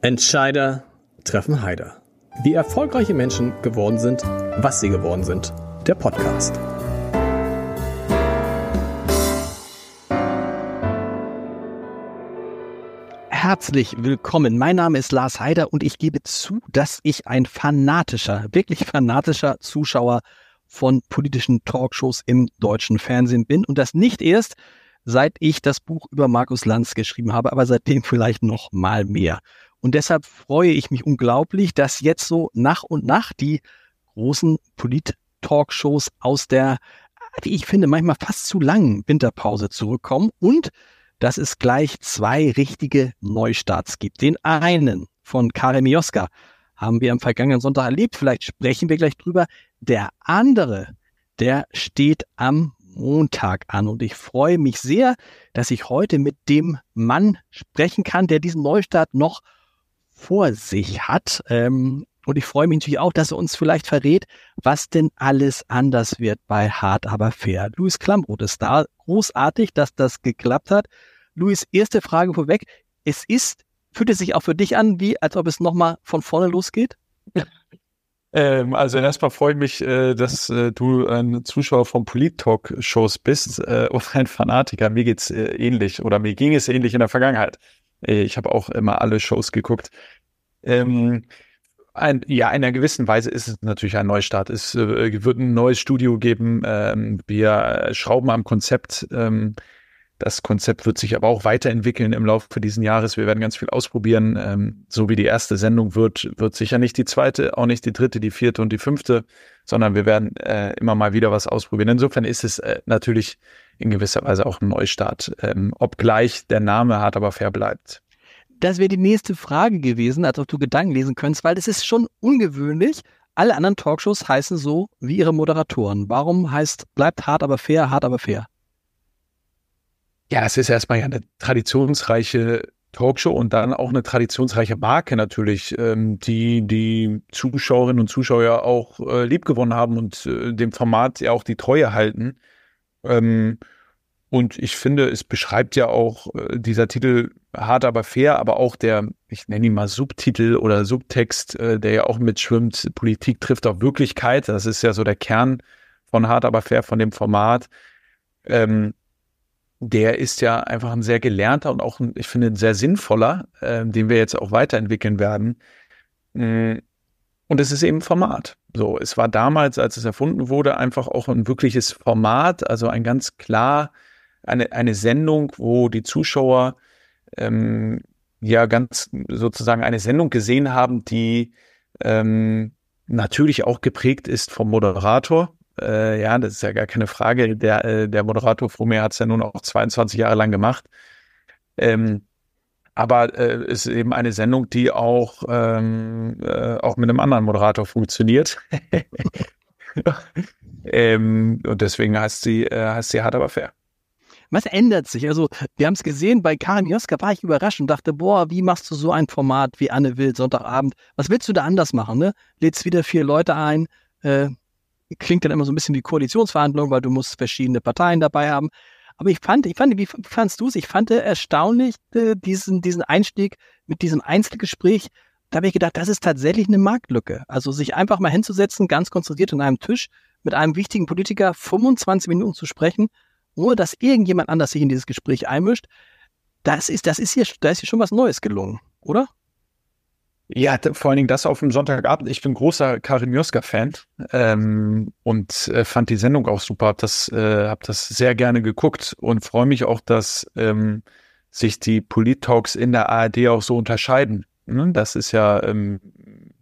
Entscheider treffen Heider. Wie erfolgreiche Menschen geworden sind, was sie geworden sind. Der Podcast. Herzlich willkommen. Mein Name ist Lars Heider und ich gebe zu, dass ich ein fanatischer, wirklich fanatischer Zuschauer von politischen Talkshows im deutschen Fernsehen bin und das nicht erst, seit ich das Buch über Markus Lanz geschrieben habe, aber seitdem vielleicht noch mal mehr. Und deshalb freue ich mich unglaublich, dass jetzt so nach und nach die großen Polit-Talkshows aus der, wie ich finde, manchmal fast zu langen Winterpause zurückkommen und dass es gleich zwei richtige Neustarts gibt. Den einen von Karim Mioska haben wir am vergangenen Sonntag erlebt. Vielleicht sprechen wir gleich drüber. Der andere, der steht am Montag an und ich freue mich sehr, dass ich heute mit dem Mann sprechen kann, der diesen Neustart noch vor sich hat. Ähm, und ich freue mich natürlich auch, dass er uns vielleicht verrät, was denn alles anders wird bei Hart aber fair. Luis Klamroth ist da. Großartig, dass das geklappt hat. Luis, erste Frage vorweg. Es ist, fühlt es sich auch für dich an, wie als ob es nochmal von vorne losgeht? Ähm, also erstmal freue ich mich, äh, dass äh, du ein Zuschauer von Polit-Talk-Shows bist äh, und ein Fanatiker. Mir geht's äh, ähnlich oder mir ging es ähnlich in der Vergangenheit. Äh, ich habe auch immer alle Shows geguckt. Ähm, ein, ja, in einer gewissen Weise ist es natürlich ein Neustart. Es äh, wird ein neues Studio geben. Ähm, wir schrauben am Konzept. Ähm, das Konzept wird sich aber auch weiterentwickeln im Laufe dieses Jahres. Wir werden ganz viel ausprobieren. Ähm, so wie die erste Sendung wird, wird sicher nicht die zweite, auch nicht die dritte, die vierte und die fünfte, sondern wir werden äh, immer mal wieder was ausprobieren. Insofern ist es äh, natürlich in gewisser Weise auch ein Neustart, ähm, obgleich der Name hart aber fair bleibt. Das wäre die nächste Frage gewesen, als ob du Gedanken lesen könntest, weil es ist schon ungewöhnlich. Alle anderen Talkshows heißen so wie ihre Moderatoren. Warum heißt bleibt hart aber fair, hart aber fair? Ja, es ist erstmal ja eine traditionsreiche Talkshow und dann auch eine traditionsreiche Marke natürlich, ähm, die die Zuschauerinnen und Zuschauer auch äh, liebgewonnen haben und äh, dem Format ja auch die Treue halten. Ähm, und ich finde, es beschreibt ja auch äh, dieser Titel hart aber fair, aber auch der, ich nenne ihn mal Subtitel oder Subtext, äh, der ja auch mitschwimmt, Politik trifft auf Wirklichkeit. Das ist ja so der Kern von hart aber fair, von dem Format. Ähm, der ist ja einfach ein sehr gelernter und auch, ein, ich finde, ein sehr sinnvoller, äh, den wir jetzt auch weiterentwickeln werden. Mm, und es ist eben Format. So, es war damals, als es erfunden wurde, einfach auch ein wirkliches Format, also ein ganz klar, eine, eine Sendung, wo die Zuschauer ähm, ja ganz sozusagen eine Sendung gesehen haben, die ähm, natürlich auch geprägt ist vom Moderator, äh, ja, das ist ja gar keine Frage. Der, äh, der Moderator mir hat es ja nun auch 22 Jahre lang gemacht. Ähm, aber äh, es ist eben eine Sendung, die auch, ähm, äh, auch mit einem anderen Moderator funktioniert. ähm, und deswegen heißt sie, äh, heißt sie hart aber fair. Was ändert sich? Also, wir haben es gesehen, bei Karin Joska war ich überrascht und dachte, boah, wie machst du so ein Format wie Anne Will Sonntagabend? Was willst du da anders machen? Ne? Lädst wieder vier Leute ein, äh, klingt dann immer so ein bisschen wie Koalitionsverhandlungen, weil du musst verschiedene Parteien dabei haben. Aber ich fand, ich fand, wie fandst du es? Ich fand erstaunlich äh, diesen, diesen Einstieg mit diesem Einzelgespräch. Da habe ich gedacht, das ist tatsächlich eine Marktlücke. Also sich einfach mal hinzusetzen, ganz konzentriert an einem Tisch mit einem wichtigen Politiker 25 Minuten zu sprechen, ohne dass irgendjemand anders sich in dieses Gespräch einmischt. Das ist, das ist hier, da ist hier schon was Neues gelungen, oder? Ja, vor allen Dingen das auf dem Sonntagabend. Ich bin großer Karin Mioska-Fan ähm, und äh, fand die Sendung auch super. Hab das, äh, hab das sehr gerne geguckt und freue mich auch, dass ähm, sich die Polit-Talks in der ARD auch so unterscheiden. Ne? Das ist ja, ähm,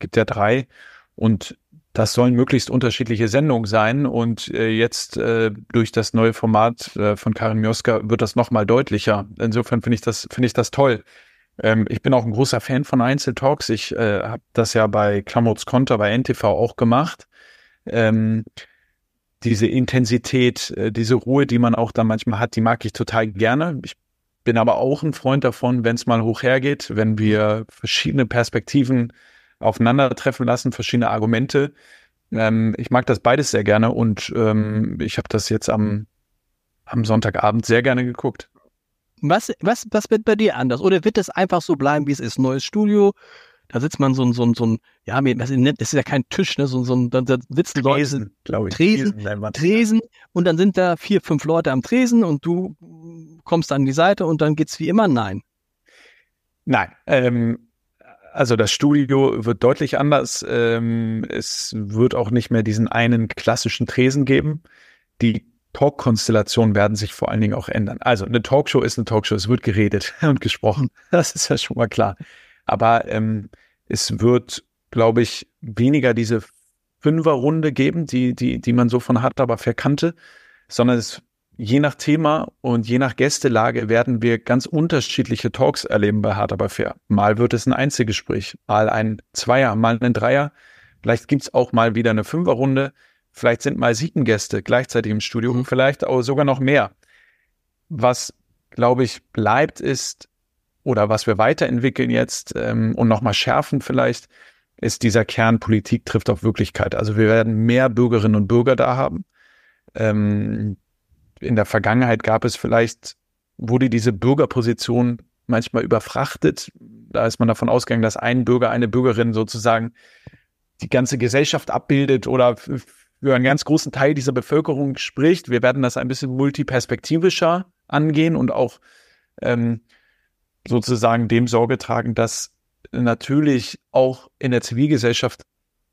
gibt ja drei und das sollen möglichst unterschiedliche Sendungen sein. Und äh, jetzt äh, durch das neue Format äh, von Karin Mioska wird das nochmal deutlicher. Insofern finde ich das, finde ich das toll. Ähm, ich bin auch ein großer Fan von Einzeltalks. Ich äh, habe das ja bei Klamots Konter bei NTV auch gemacht. Ähm, diese Intensität, äh, diese Ruhe, die man auch da manchmal hat, die mag ich total gerne. Ich bin aber auch ein Freund davon, wenn es mal hoch hergeht, wenn wir verschiedene Perspektiven aufeinandertreffen lassen, verschiedene Argumente. Ähm, ich mag das beides sehr gerne und ähm, ich habe das jetzt am, am Sonntagabend sehr gerne geguckt. Was, was, was wird bei dir anders? Oder wird es einfach so bleiben, wie es ist? Neues Studio, da sitzt man so ein, so ein, so ein, ja, das ist ja kein Tisch, ne, so, so ein, da, sitzen Tresen, Leute, glaube ich. Tresen, Tresen, Tresen, und dann sind da vier, fünf Leute am Tresen und du kommst an die Seite und dann geht's wie immer, nein. Nein, ähm, also das Studio wird deutlich anders. Ähm, es wird auch nicht mehr diesen einen klassischen Tresen geben. Die Talk-Konstellationen werden sich vor allen Dingen auch ändern. Also eine Talkshow ist eine Talkshow, es wird geredet und gesprochen. Das ist ja schon mal klar. Aber ähm, es wird, glaube ich, weniger diese Fünferrunde geben, die, die, die man so von hat, aber verkannte, sondern es je nach Thema und je nach Gästelage werden wir ganz unterschiedliche Talks erleben bei Hard Aber Fair. Mal wird es ein Einzelgespräch, mal ein Zweier, mal ein Dreier. Vielleicht gibt's auch mal wieder eine Fünferrunde. Vielleicht sind mal sieben Gäste gleichzeitig im Studio, mhm. vielleicht auch sogar noch mehr. Was, glaube ich, bleibt, ist oder was wir weiterentwickeln jetzt ähm, und nochmal schärfen vielleicht, ist dieser Kern Politik trifft auf Wirklichkeit. Also wir werden mehr Bürgerinnen und Bürger da haben. Ähm, in der Vergangenheit gab es vielleicht, wurde diese Bürgerposition manchmal überfrachtet. Da ist man davon ausgegangen, dass ein Bürger, eine Bürgerin sozusagen die ganze Gesellschaft abbildet oder für einen ganz großen Teil dieser Bevölkerung spricht. Wir werden das ein bisschen multiperspektivischer angehen und auch ähm, sozusagen dem Sorge tragen, dass natürlich auch in der Zivilgesellschaft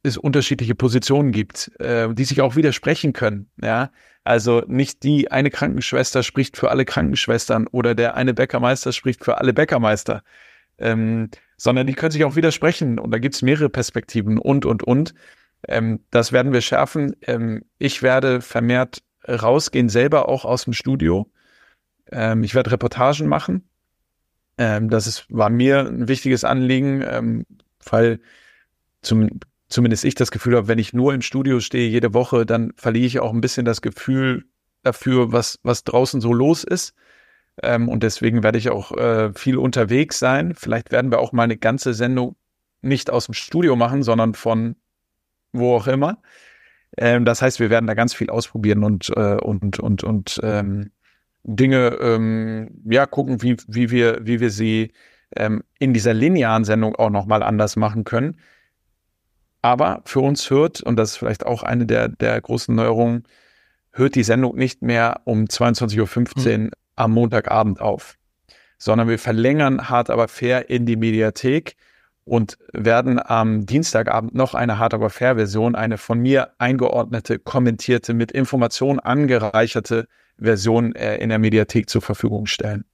es unterschiedliche Positionen gibt, äh, die sich auch widersprechen können. Ja, also nicht die eine Krankenschwester spricht für alle Krankenschwestern oder der eine Bäckermeister spricht für alle Bäckermeister, ähm, sondern die können sich auch widersprechen und da gibt es mehrere Perspektiven und und und. Ähm, das werden wir schärfen. Ähm, ich werde vermehrt rausgehen, selber auch aus dem Studio. Ähm, ich werde Reportagen machen ähm, das ist, war mir ein wichtiges Anliegen, ähm, weil zum, zumindest ich das Gefühl habe, wenn ich nur im Studio stehe jede Woche, dann verliere ich auch ein bisschen das Gefühl dafür, was, was draußen so los ist. Ähm, und deswegen werde ich auch äh, viel unterwegs sein. Vielleicht werden wir auch mal eine ganze Sendung nicht aus dem Studio machen, sondern von wo auch immer. Ähm, das heißt, wir werden da ganz viel ausprobieren und, äh, und, und, und ähm, Dinge, ähm, ja, gucken, wie, wie wir, wie wir sie ähm, in dieser linearen Sendung auch nochmal anders machen können. Aber für uns hört, und das ist vielleicht auch eine der, der großen Neuerungen, hört die Sendung nicht mehr um 22.15 Uhr mhm. am Montagabend auf, sondern wir verlängern hart aber fair in die Mediathek und werden am Dienstagabend noch eine hart aber fair Version, eine von mir eingeordnete, kommentierte, mit Informationen angereicherte Version äh, in der Mediathek zur Verfügung stellen.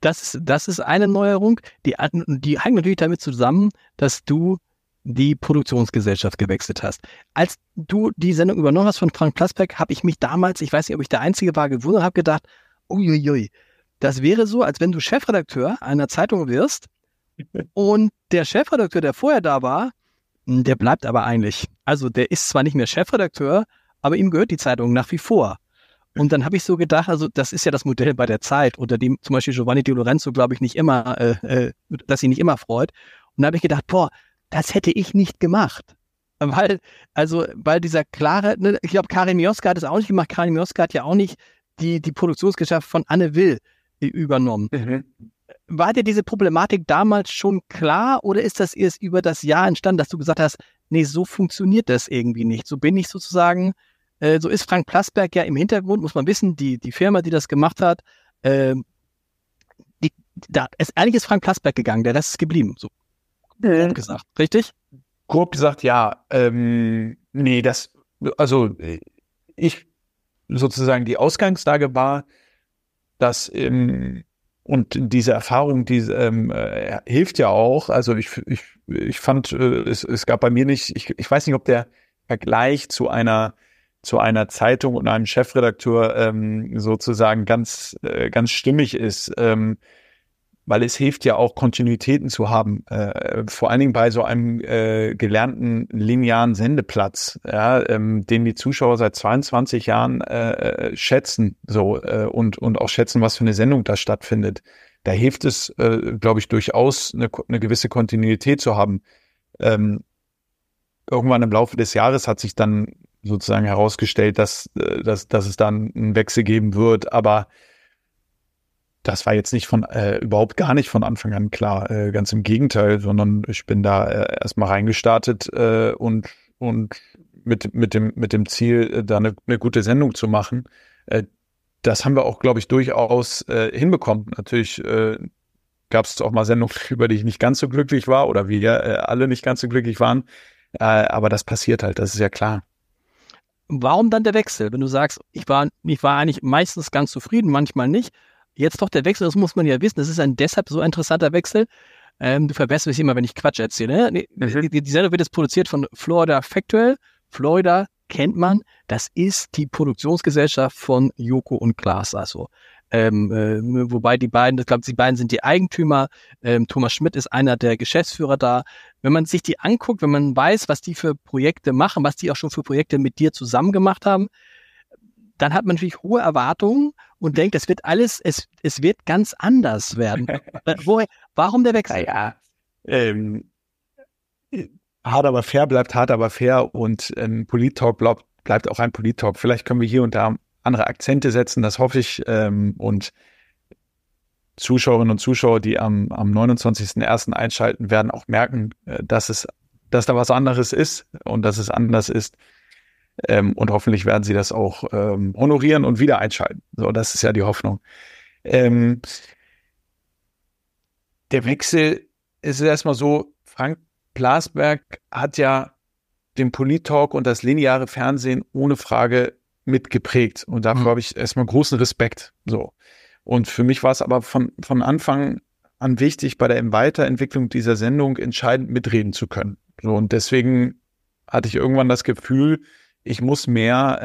Das, das ist eine Neuerung, die, die hängt natürlich damit zusammen, dass du die Produktionsgesellschaft gewechselt hast. Als du die Sendung übernommen hast von Frank Plasberg, habe ich mich damals, ich weiß nicht, ob ich der Einzige war, gewundert, habe gedacht, uiuiui, das wäre so, als wenn du Chefredakteur einer Zeitung wirst und der Chefredakteur, der vorher da war, der bleibt aber eigentlich. Also der ist zwar nicht mehr Chefredakteur, aber ihm gehört die Zeitung nach wie vor. Und dann habe ich so gedacht, also das ist ja das Modell bei der Zeit, unter dem zum Beispiel Giovanni Di Lorenzo, glaube ich, nicht immer, äh, äh, dass sie nicht immer freut. Und da habe ich gedacht, boah, das hätte ich nicht gemacht. Weil, also, weil dieser klare, ne, ich glaube, Karin Mioska hat es auch nicht gemacht. Karin Mioska hat ja auch nicht die, die Produktionsgesellschaft von Anne Will übernommen. Mhm. War dir diese Problematik damals schon klar oder ist das erst über das Jahr entstanden, dass du gesagt hast, nee, so funktioniert das irgendwie nicht. So bin ich sozusagen äh, so ist Frank Plasberg ja im Hintergrund, muss man wissen, die, die Firma, die das gemacht hat, äh, die, da ist, eigentlich ist Frank Plasberg gegangen, der Rest ist geblieben, so grob mhm. gesagt, richtig? Grob gesagt, ja. Ähm, nee, das, also ich sozusagen die Ausgangslage war, dass ähm, und diese Erfahrung, die ähm, äh, hilft ja auch. Also ich, ich, ich fand, äh, es, es gab bei mir nicht, ich, ich weiß nicht, ob der Vergleich zu einer zu einer Zeitung und einem Chefredakteur ähm, sozusagen ganz, äh, ganz stimmig ist, ähm, weil es hilft ja auch Kontinuitäten zu haben, äh, vor allen Dingen bei so einem äh, gelernten linearen Sendeplatz, ja, ähm, den die Zuschauer seit 22 Jahren äh, schätzen, so äh, und und auch schätzen, was für eine Sendung da stattfindet. Da hilft es, äh, glaube ich, durchaus eine, eine gewisse Kontinuität zu haben. Ähm, irgendwann im Laufe des Jahres hat sich dann sozusagen herausgestellt, dass, äh, dass, dass es dann einen Wechsel geben wird. Aber das war jetzt nicht von äh, überhaupt gar nicht von Anfang an klar, äh, ganz im Gegenteil, sondern ich bin da äh, erstmal reingestartet äh, und und mit mit dem mit dem Ziel, äh, da eine, eine gute Sendung zu machen. Äh, das haben wir auch, glaube ich, durchaus äh, hinbekommen. Natürlich äh, gab es auch mal Sendungen, über die ich nicht ganz so glücklich war oder wir äh, alle nicht ganz so glücklich waren. Äh, aber das passiert halt, das ist ja klar. Warum dann der Wechsel? Wenn du sagst, ich war, ich war eigentlich meistens ganz zufrieden, manchmal nicht. Jetzt doch der Wechsel, das muss man ja wissen. Das ist ein deshalb so interessanter Wechsel. Ähm, du verbesserst mich immer, wenn ich Quatsch erzähle. Ne? Mhm. Die, die Sendung wird jetzt produziert von Florida Factual. Florida kennt man. Das ist die Produktionsgesellschaft von Joko und Klaas. Also ähm, äh, wobei die beiden, ich glaube, die beiden sind die Eigentümer. Ähm, Thomas Schmidt ist einer der Geschäftsführer da. Wenn man sich die anguckt, wenn man weiß, was die für Projekte machen, was die auch schon für Projekte mit dir zusammen gemacht haben, dann hat man natürlich hohe Erwartungen und denkt, es wird alles, es, es wird ganz anders werden. Äh, wo, warum der Wechsel? Ja, ähm, hart aber fair bleibt hart aber fair und ein Polit-Talk bleibt, bleibt auch ein Polit-Talk. Vielleicht können wir hier und da andere Akzente setzen, das hoffe ich. Ähm, und Zuschauerinnen und Zuschauer, die am, am 29.01. einschalten, werden auch merken, äh, dass es, dass da was anderes ist und dass es anders ist. Ähm, und hoffentlich werden sie das auch ähm, honorieren und wieder einschalten. So, das ist ja die Hoffnung. Ähm, der Wechsel ist erstmal so, Frank Plasberg hat ja den Polit-Talk und das lineare Fernsehen ohne Frage mitgeprägt. Und dafür mhm. habe ich erstmal großen Respekt. So. Und für mich war es aber von, von Anfang an wichtig, bei der Weiterentwicklung dieser Sendung entscheidend mitreden zu können. So, und deswegen hatte ich irgendwann das Gefühl, ich muss mehr,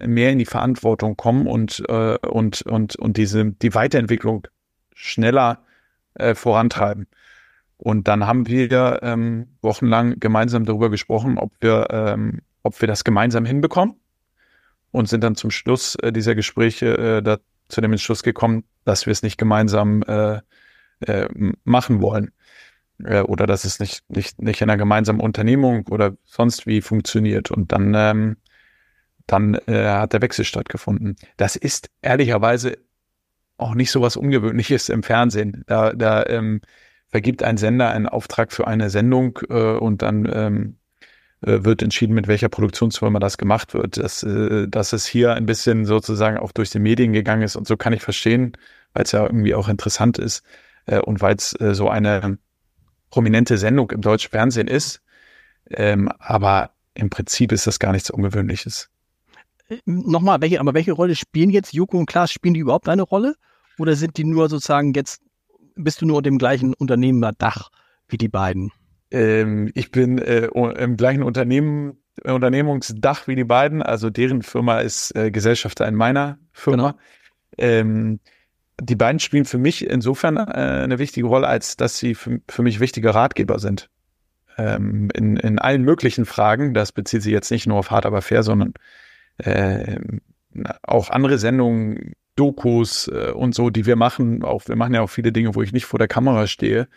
äh, mehr in die Verantwortung kommen und, äh, und, und, und diese, die Weiterentwicklung schneller äh, vorantreiben. Und dann haben wir ähm, wochenlang gemeinsam darüber gesprochen, ob wir, ähm, ob wir das gemeinsam hinbekommen und sind dann zum Schluss äh, dieser Gespräche äh, da, zu dem Entschluss gekommen, dass wir es nicht gemeinsam äh, äh, machen wollen äh, oder dass es nicht, nicht, nicht in einer gemeinsamen Unternehmung oder sonst wie funktioniert. Und dann, ähm, dann äh, hat der Wechsel stattgefunden. Das ist ehrlicherweise auch nicht so was Ungewöhnliches im Fernsehen. Da, da ähm, vergibt ein Sender einen Auftrag für eine Sendung äh, und dann ähm, äh, wird entschieden, mit welcher Produktionsfirma das gemacht wird. Dass, äh, dass es hier ein bisschen sozusagen auch durch die Medien gegangen ist und so kann ich verstehen, weil es ja irgendwie auch interessant ist äh, und weil es äh, so eine prominente Sendung im deutschen Fernsehen ist. Ähm, aber im Prinzip ist das gar nichts Ungewöhnliches. Nochmal, welche, aber welche Rolle spielen jetzt Joko und Klaas? Spielen die überhaupt eine Rolle? Oder sind die nur sozusagen jetzt, bist du nur dem gleichen Unternehmerdach wie die beiden? Ähm, ich bin äh, im gleichen Unternehmen, Unternehmungsdach wie die beiden. Also deren Firma ist äh, Gesellschafter in meiner Firma. Genau. Ähm, die beiden spielen für mich insofern äh, eine wichtige Rolle, als dass sie für, für mich wichtige Ratgeber sind. Ähm, in, in allen möglichen Fragen. Das bezieht sich jetzt nicht nur auf Hard aber fair, sondern äh, auch andere Sendungen, Dokus äh, und so, die wir machen. Auch wir machen ja auch viele Dinge, wo ich nicht vor der Kamera stehe.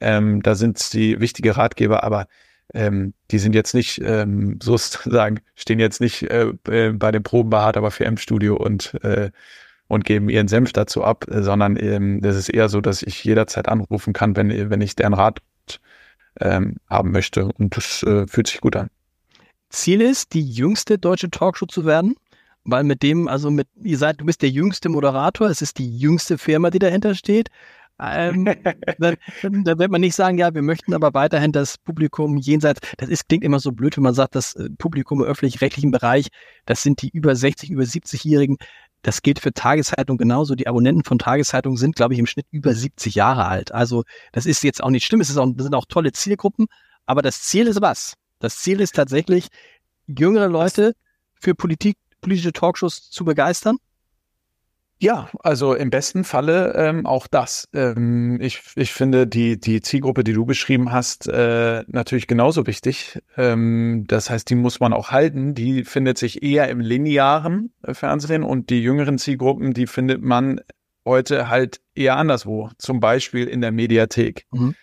Ähm, da sind sie wichtige Ratgeber, aber ähm, die sind jetzt nicht ähm, sozusagen, stehen jetzt nicht äh, bei den Proben bei Hard aber für M-Studio und, äh, und geben ihren Senf dazu ab, sondern ähm, das ist eher so, dass ich jederzeit anrufen kann, wenn, wenn ich deren Rat ähm, haben möchte. Und das äh, fühlt sich gut an. Ziel ist, die jüngste deutsche Talkshow zu werden? Weil mit dem, also mit, ihr seid, du bist der jüngste Moderator, es ist die jüngste Firma, die dahinter steht. Ähm, dann, dann wird man nicht sagen, ja, wir möchten aber weiterhin das Publikum jenseits, das ist, klingt immer so blöd, wenn man sagt, das äh, Publikum im öffentlich-rechtlichen Bereich, das sind die über 60, über 70-Jährigen. Das gilt für Tageszeitungen genauso. Die Abonnenten von Tageszeitungen sind, glaube ich, im Schnitt über 70 Jahre alt. Also das ist jetzt auch nicht schlimm, es ist auch, das sind auch tolle Zielgruppen, aber das Ziel ist was? Das Ziel ist tatsächlich, jüngere Leute für Politik, politische Talkshows zu begeistern ja, also im besten Falle ähm, auch das. Ähm, ich, ich finde die, die Zielgruppe, die du beschrieben hast, äh, natürlich genauso wichtig. Ähm, das heißt, die muss man auch halten. Die findet sich eher im linearen äh, Fernsehen und die jüngeren Zielgruppen, die findet man heute halt eher anderswo. Zum Beispiel in der Mediathek. Mhm.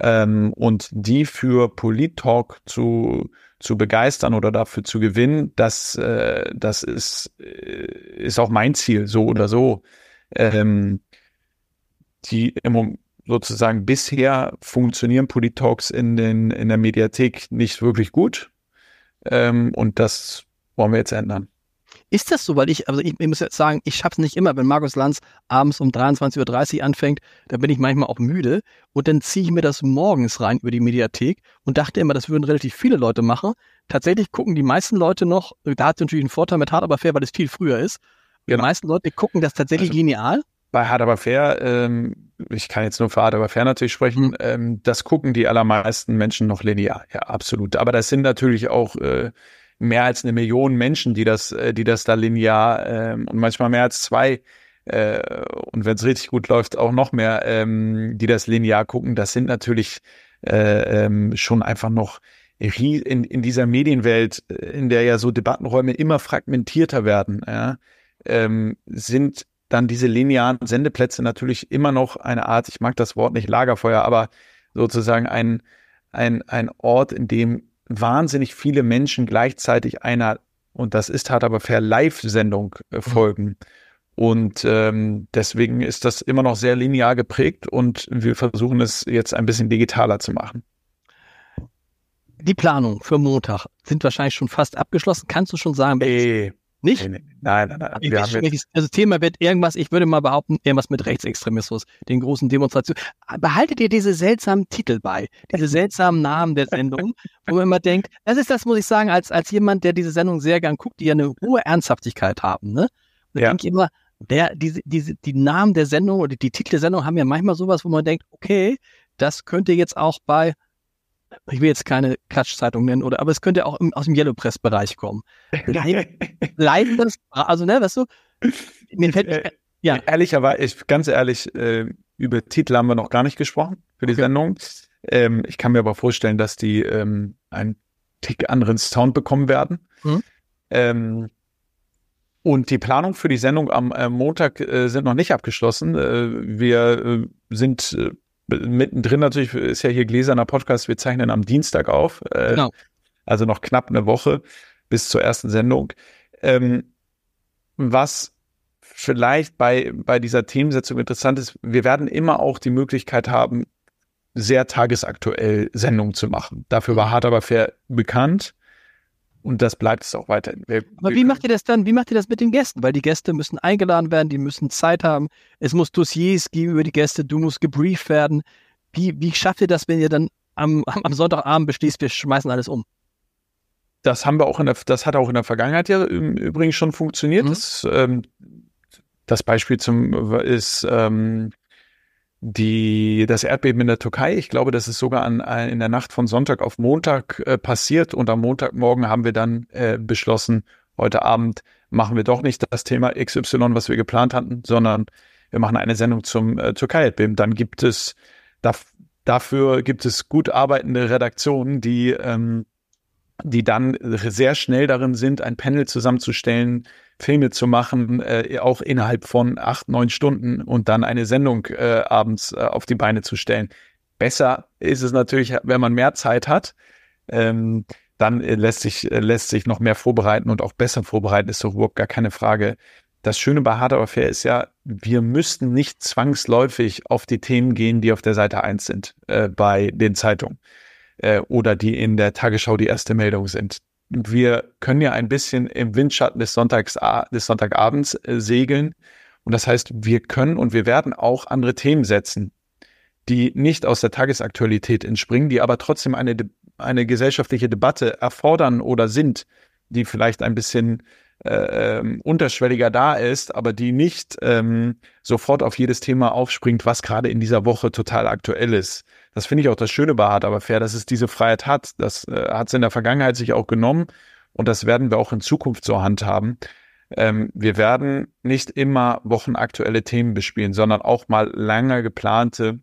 Ähm, und die für Polit-Talk zu, zu begeistern oder dafür zu gewinnen, das, äh, das ist, äh, ist auch mein Ziel, so oder so. Ähm, die im, sozusagen bisher funktionieren Polit-Talks in, den, in der Mediathek nicht wirklich gut. Ähm, und das wollen wir jetzt ändern. Ist das so? Weil ich, also ich, ich muss jetzt sagen, ich schaff's nicht immer, wenn Markus Lanz abends um 23.30 Uhr anfängt, dann bin ich manchmal auch müde und dann ziehe ich mir das morgens rein über die Mediathek und dachte immer, das würden relativ viele Leute machen. Tatsächlich gucken die meisten Leute noch, da hat natürlich einen Vorteil mit Hart aber fair, weil es viel früher ist. Genau. Die meisten Leute gucken das tatsächlich also, lineal. Bei Hard aber fair, ähm, ich kann jetzt nur für Hard aber fair natürlich sprechen, mhm. ähm, das gucken die allermeisten Menschen noch linear, ja, absolut. Aber das sind natürlich auch äh, mehr als eine Million Menschen, die das, äh, die das da linear ähm, und manchmal mehr als zwei äh, und wenn es richtig gut läuft, auch noch mehr, ähm, die das linear gucken. Das sind natürlich äh, ähm, schon einfach noch in, in dieser Medienwelt, äh, in der ja so Debattenräume immer fragmentierter werden, ja, ähm, sind dann diese linearen Sendeplätze natürlich immer noch eine Art, ich mag das Wort nicht Lagerfeuer, aber sozusagen ein, ein, ein Ort, in dem wahnsinnig viele Menschen gleichzeitig einer, und das ist hart aber fair, Live-Sendung äh, mhm. folgen. Und ähm, deswegen ist das immer noch sehr linear geprägt und wir versuchen es jetzt ein bisschen digitaler zu machen. Die Planung für Montag sind wahrscheinlich schon fast abgeschlossen. Kannst du schon sagen, nee, nicht? Nee. Nein, nein, nein. Wir haben jetzt also Thema wird irgendwas, ich würde mal behaupten, irgendwas mit Rechtsextremismus, den großen Demonstrationen. Behaltet ihr diese seltsamen Titel bei, diese seltsamen Namen der Sendung, wo man immer denkt, das ist das, muss ich sagen, als, als jemand, der diese Sendung sehr gern guckt, die ja eine hohe Ernsthaftigkeit haben, ne? Da ja. denke ich immer, der, diese, diese, die Namen der Sendung oder die Titel der Sendung haben ja manchmal sowas, wo man denkt, okay, das könnte jetzt auch bei ich will jetzt keine Klatschzeitung nennen, oder, aber es könnte auch im, aus dem Yellow Press Bereich kommen. Leiden das, also, ne, weißt du, mir fällt, äh, ja. Ehrlicherweise, ich, ganz ehrlich, äh, über Titel haben wir noch gar nicht gesprochen für die okay. Sendung. Ähm, ich kann mir aber vorstellen, dass die ähm, einen Tick anderen Sound bekommen werden. Mhm. Ähm, und die Planung für die Sendung am äh, Montag äh, sind noch nicht abgeschlossen. Äh, wir äh, sind äh, mittendrin natürlich ist ja hier gläserner Podcast, wir zeichnen am Dienstag auf. Äh, genau. Also noch knapp eine Woche bis zur ersten Sendung. Ähm, was vielleicht bei, bei dieser Themensetzung interessant ist, wir werden immer auch die Möglichkeit haben, sehr tagesaktuell Sendungen zu machen. Dafür war Hart aber fair bekannt. Und das bleibt es auch weiterhin. Wir, Aber wie macht ihr das dann? Wie macht ihr das mit den Gästen? Weil die Gäste müssen eingeladen werden, die müssen Zeit haben. Es muss Dossiers geben über die Gäste, du musst gebrieft werden. Wie, wie schafft ihr das, wenn ihr dann am, am Sonntagabend beschließt, wir schmeißen alles um? Das haben wir auch in der, das hat auch in der Vergangenheit ja übrigens schon funktioniert. Mhm. Das, ähm, das Beispiel zum ist ähm, die, das Erdbeben in der Türkei. Ich glaube, das ist sogar an, in der Nacht von Sonntag auf Montag äh, passiert und am Montagmorgen haben wir dann äh, beschlossen, heute Abend machen wir doch nicht das Thema XY, was wir geplant hatten, sondern wir machen eine Sendung zum äh, Türkei-Erdbeben. Dann gibt es, da, dafür gibt es gut arbeitende Redaktionen, die, ähm, die dann sehr schnell darin sind, ein Panel zusammenzustellen, Filme zu machen, äh, auch innerhalb von acht, neun Stunden und dann eine Sendung äh, abends äh, auf die Beine zu stellen. Besser ist es natürlich, wenn man mehr Zeit hat. Ähm, dann äh, lässt sich, äh, lässt sich noch mehr vorbereiten und auch besser vorbereiten, ist doch überhaupt gar keine Frage. Das Schöne bei Hard Aber Fair ist ja, wir müssten nicht zwangsläufig auf die Themen gehen, die auf der Seite eins sind, äh, bei den Zeitungen äh, oder die in der Tagesschau die erste Meldung sind wir können ja ein bisschen im Windschatten des, Sonntags, des Sonntagabends äh, segeln. Und das heißt, wir können und wir werden auch andere Themen setzen, die nicht aus der Tagesaktualität entspringen, die aber trotzdem eine, eine gesellschaftliche Debatte erfordern oder sind, die vielleicht ein bisschen äh, ähm, unterschwelliger da ist, aber die nicht ähm, sofort auf jedes Thema aufspringt, was gerade in dieser Woche total aktuell ist. Das finde ich auch das Schöne bei Hart aber fair, dass es diese Freiheit hat. Das äh, hat es in der Vergangenheit sich auch genommen und das werden wir auch in Zukunft so handhaben. Ähm, wir werden nicht immer wochenaktuelle Themen bespielen, sondern auch mal lange geplante,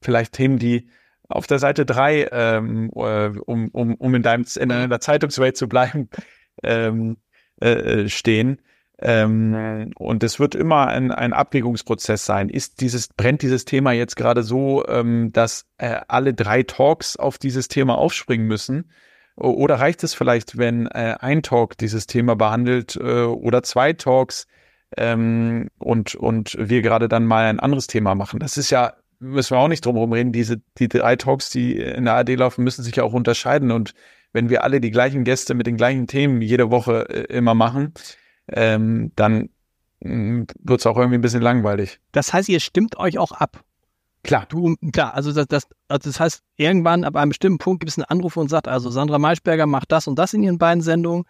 vielleicht Themen, die auf der Seite drei, ähm, äh, um, um, um in, deinem, in deiner Zeitungswelt zu bleiben, ähm, äh, äh, stehen, Ähm, und es wird immer ein, ein Abwägungsprozess sein. Ist dieses, brennt dieses Thema jetzt gerade so, ähm, dass äh, alle drei Talks auf dieses Thema aufspringen müssen? Oder reicht es vielleicht, wenn äh, ein Talk dieses Thema behandelt äh, oder zwei Talks ähm, und, und wir gerade dann mal ein anderes Thema machen? Das ist ja, müssen wir auch nicht drum herum reden, diese, die drei Talks, die in der AD laufen, müssen sich ja auch unterscheiden. Und wenn wir alle die gleichen Gäste mit den gleichen Themen jede Woche äh, immer machen, ähm, dann mm, wird es auch irgendwie ein bisschen langweilig. Das heißt, ihr stimmt euch auch ab. Klar. Du, klar, also das, das, also das heißt, irgendwann ab einem bestimmten Punkt gibt es einen Anruf und sagt, also Sandra Maischberger macht das und das in ihren beiden Sendungen.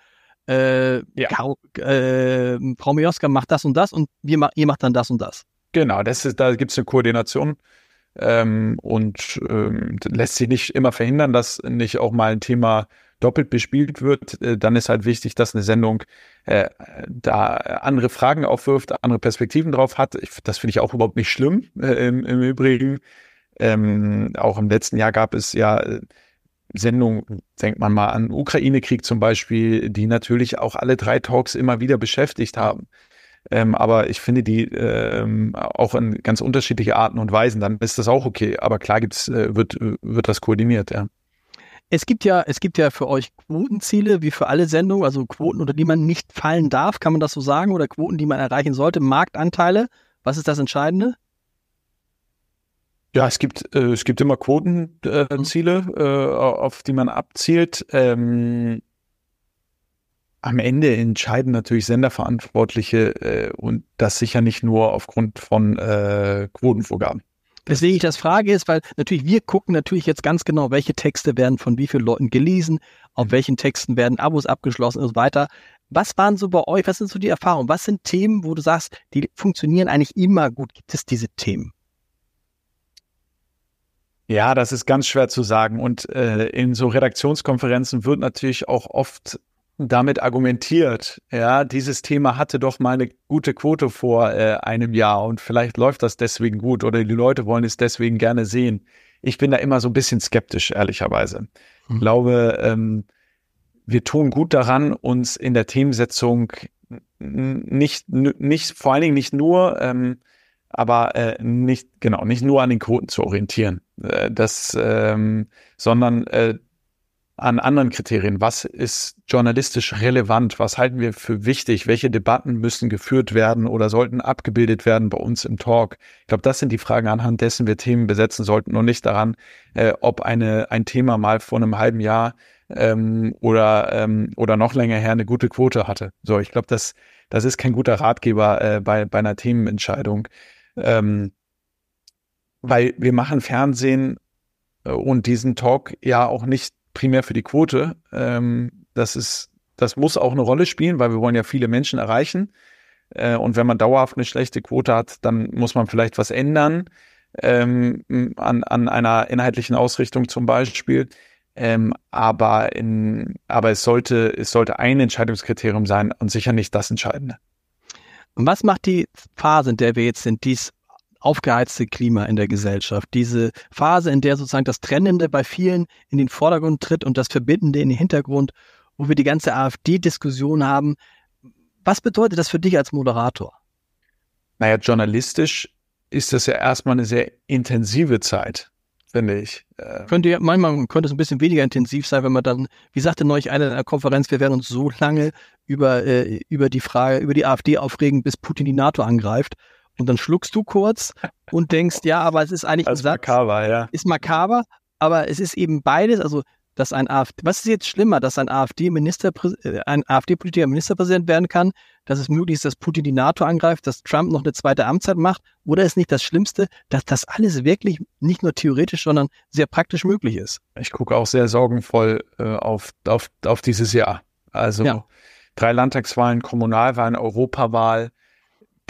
Äh, ja. Kau, äh, Frau Mioska macht das und das und wir, ihr macht dann das und das. Genau, das ist, da gibt es eine Koordination ähm, und ähm, lässt sich nicht immer verhindern, dass nicht auch mal ein Thema doppelt bespielt wird, äh, dann ist halt wichtig, dass eine Sendung äh, da andere Fragen aufwirft, andere Perspektiven drauf hat. Ich, das finde ich auch überhaupt nicht schlimm äh, im, im, Übrigen. Ähm, auch im letzten Jahr gab es ja äh, Sendungen, denkt man mal an Ukraine-Krieg zum Beispiel, die natürlich auch alle drei Talks immer wieder beschäftigt haben. Ähm, aber ich finde die ähm, auch in ganz unterschiedliche Arten und Weisen, dann ist das auch okay. Aber klar gibt's, äh, wird, wird das koordiniert, ja. Es gibt ja, es gibt ja für euch Quotenziele, wie für alle Sendungen, also Quoten, unter die man nicht fallen darf, kann man das so sagen, oder Quoten, die man erreichen sollte, Marktanteile. Was ist das Entscheidende? Ja, es gibt, äh, es gibt immer Quotenziele, äh, äh, auf die man abzielt. Ähm, am Ende entscheiden natürlich Senderverantwortliche äh, und das sicher nicht nur aufgrund von äh, Quotenvorgaben. Weswegen ich das frage ist, weil natürlich wir gucken natürlich jetzt ganz genau, welche Texte werden von wie vielen Leuten gelesen, auf welchen Texten werden Abos abgeschlossen und so weiter. Was waren so bei euch, was sind so die Erfahrungen? Was sind Themen, wo du sagst, die funktionieren eigentlich immer gut? Gibt es diese Themen? Ja, das ist ganz schwer zu sagen. Und äh, in so Redaktionskonferenzen wird natürlich auch oft damit argumentiert, ja, dieses Thema hatte doch mal eine gute Quote vor äh, einem Jahr und vielleicht läuft das deswegen gut oder die Leute wollen es deswegen gerne sehen. Ich bin da immer so ein bisschen skeptisch, ehrlicherweise. Ich mhm. glaube, ähm, wir tun gut daran, uns in der Themensetzung nicht, nicht, vor allen Dingen nicht nur, ähm, aber äh, nicht, genau, nicht nur an den Quoten zu orientieren, äh, das, ähm, sondern äh, an anderen Kriterien. Was ist journalistisch relevant? Was halten wir für wichtig? Welche Debatten müssen geführt werden oder sollten abgebildet werden bei uns im Talk? Ich glaube, das sind die Fragen, anhand dessen wir Themen besetzen sollten und nicht daran, äh, ob eine, ein Thema mal vor einem halben Jahr ähm, oder, ähm, oder noch länger her eine gute Quote hatte. So, ich glaube, das, das ist kein guter Ratgeber äh, bei, bei einer Themenentscheidung. Ähm, weil wir machen Fernsehen äh, und diesen Talk ja auch nicht primär für die Quote. Ähm, das ist, das muss auch eine Rolle spielen, weil wir wollen ja viele Menschen erreichen. Äh, und wenn man dauerhaft eine schlechte Quote hat, dann muss man vielleicht was ändern ähm, an, an einer inhaltlichen Ausrichtung zum Beispiel. Ähm, aber in, aber es sollte, es sollte ein Entscheidungskriterium sein und sicher nicht das Entscheidende. Und was macht die Phase, in der wir jetzt sind, dies aufgeheizte Klima in der Gesellschaft, diese Phase, in der sozusagen das Trennende bei vielen in den Vordergrund tritt und das Verbindende in den Hintergrund, wo wir die ganze AfD-Diskussion haben. Was bedeutet das für dich als Moderator? Naja, journalistisch ist das ja erstmal eine sehr intensive Zeit, finde ich. Ähm, könnte ja, manchmal könnte es ein bisschen weniger intensiv sein, wenn man dann, wie sagte neulich einer in einer Konferenz, wir werden uns so lange über, äh, über die Frage, über die AfD aufregen, bis Putin die NATO angreift. Und dann schluckst du kurz und denkst, ja, aber es ist eigentlich das ist makaber, ja. Ist makaber, aber es ist eben beides, also dass ein AfD, was ist jetzt schlimmer, dass ein AfD-Minister, äh, ein AfD-Politiker Ministerpräsident werden kann, dass es möglich ist, dass Putin die NATO angreift, dass Trump noch eine zweite Amtszeit macht, oder ist nicht das Schlimmste, dass das alles wirklich nicht nur theoretisch, sondern sehr praktisch möglich ist? Ich gucke auch sehr sorgenvoll äh, auf, auf, auf dieses Jahr. Also ja. drei Landtagswahlen, Kommunalwahlen, Europawahl,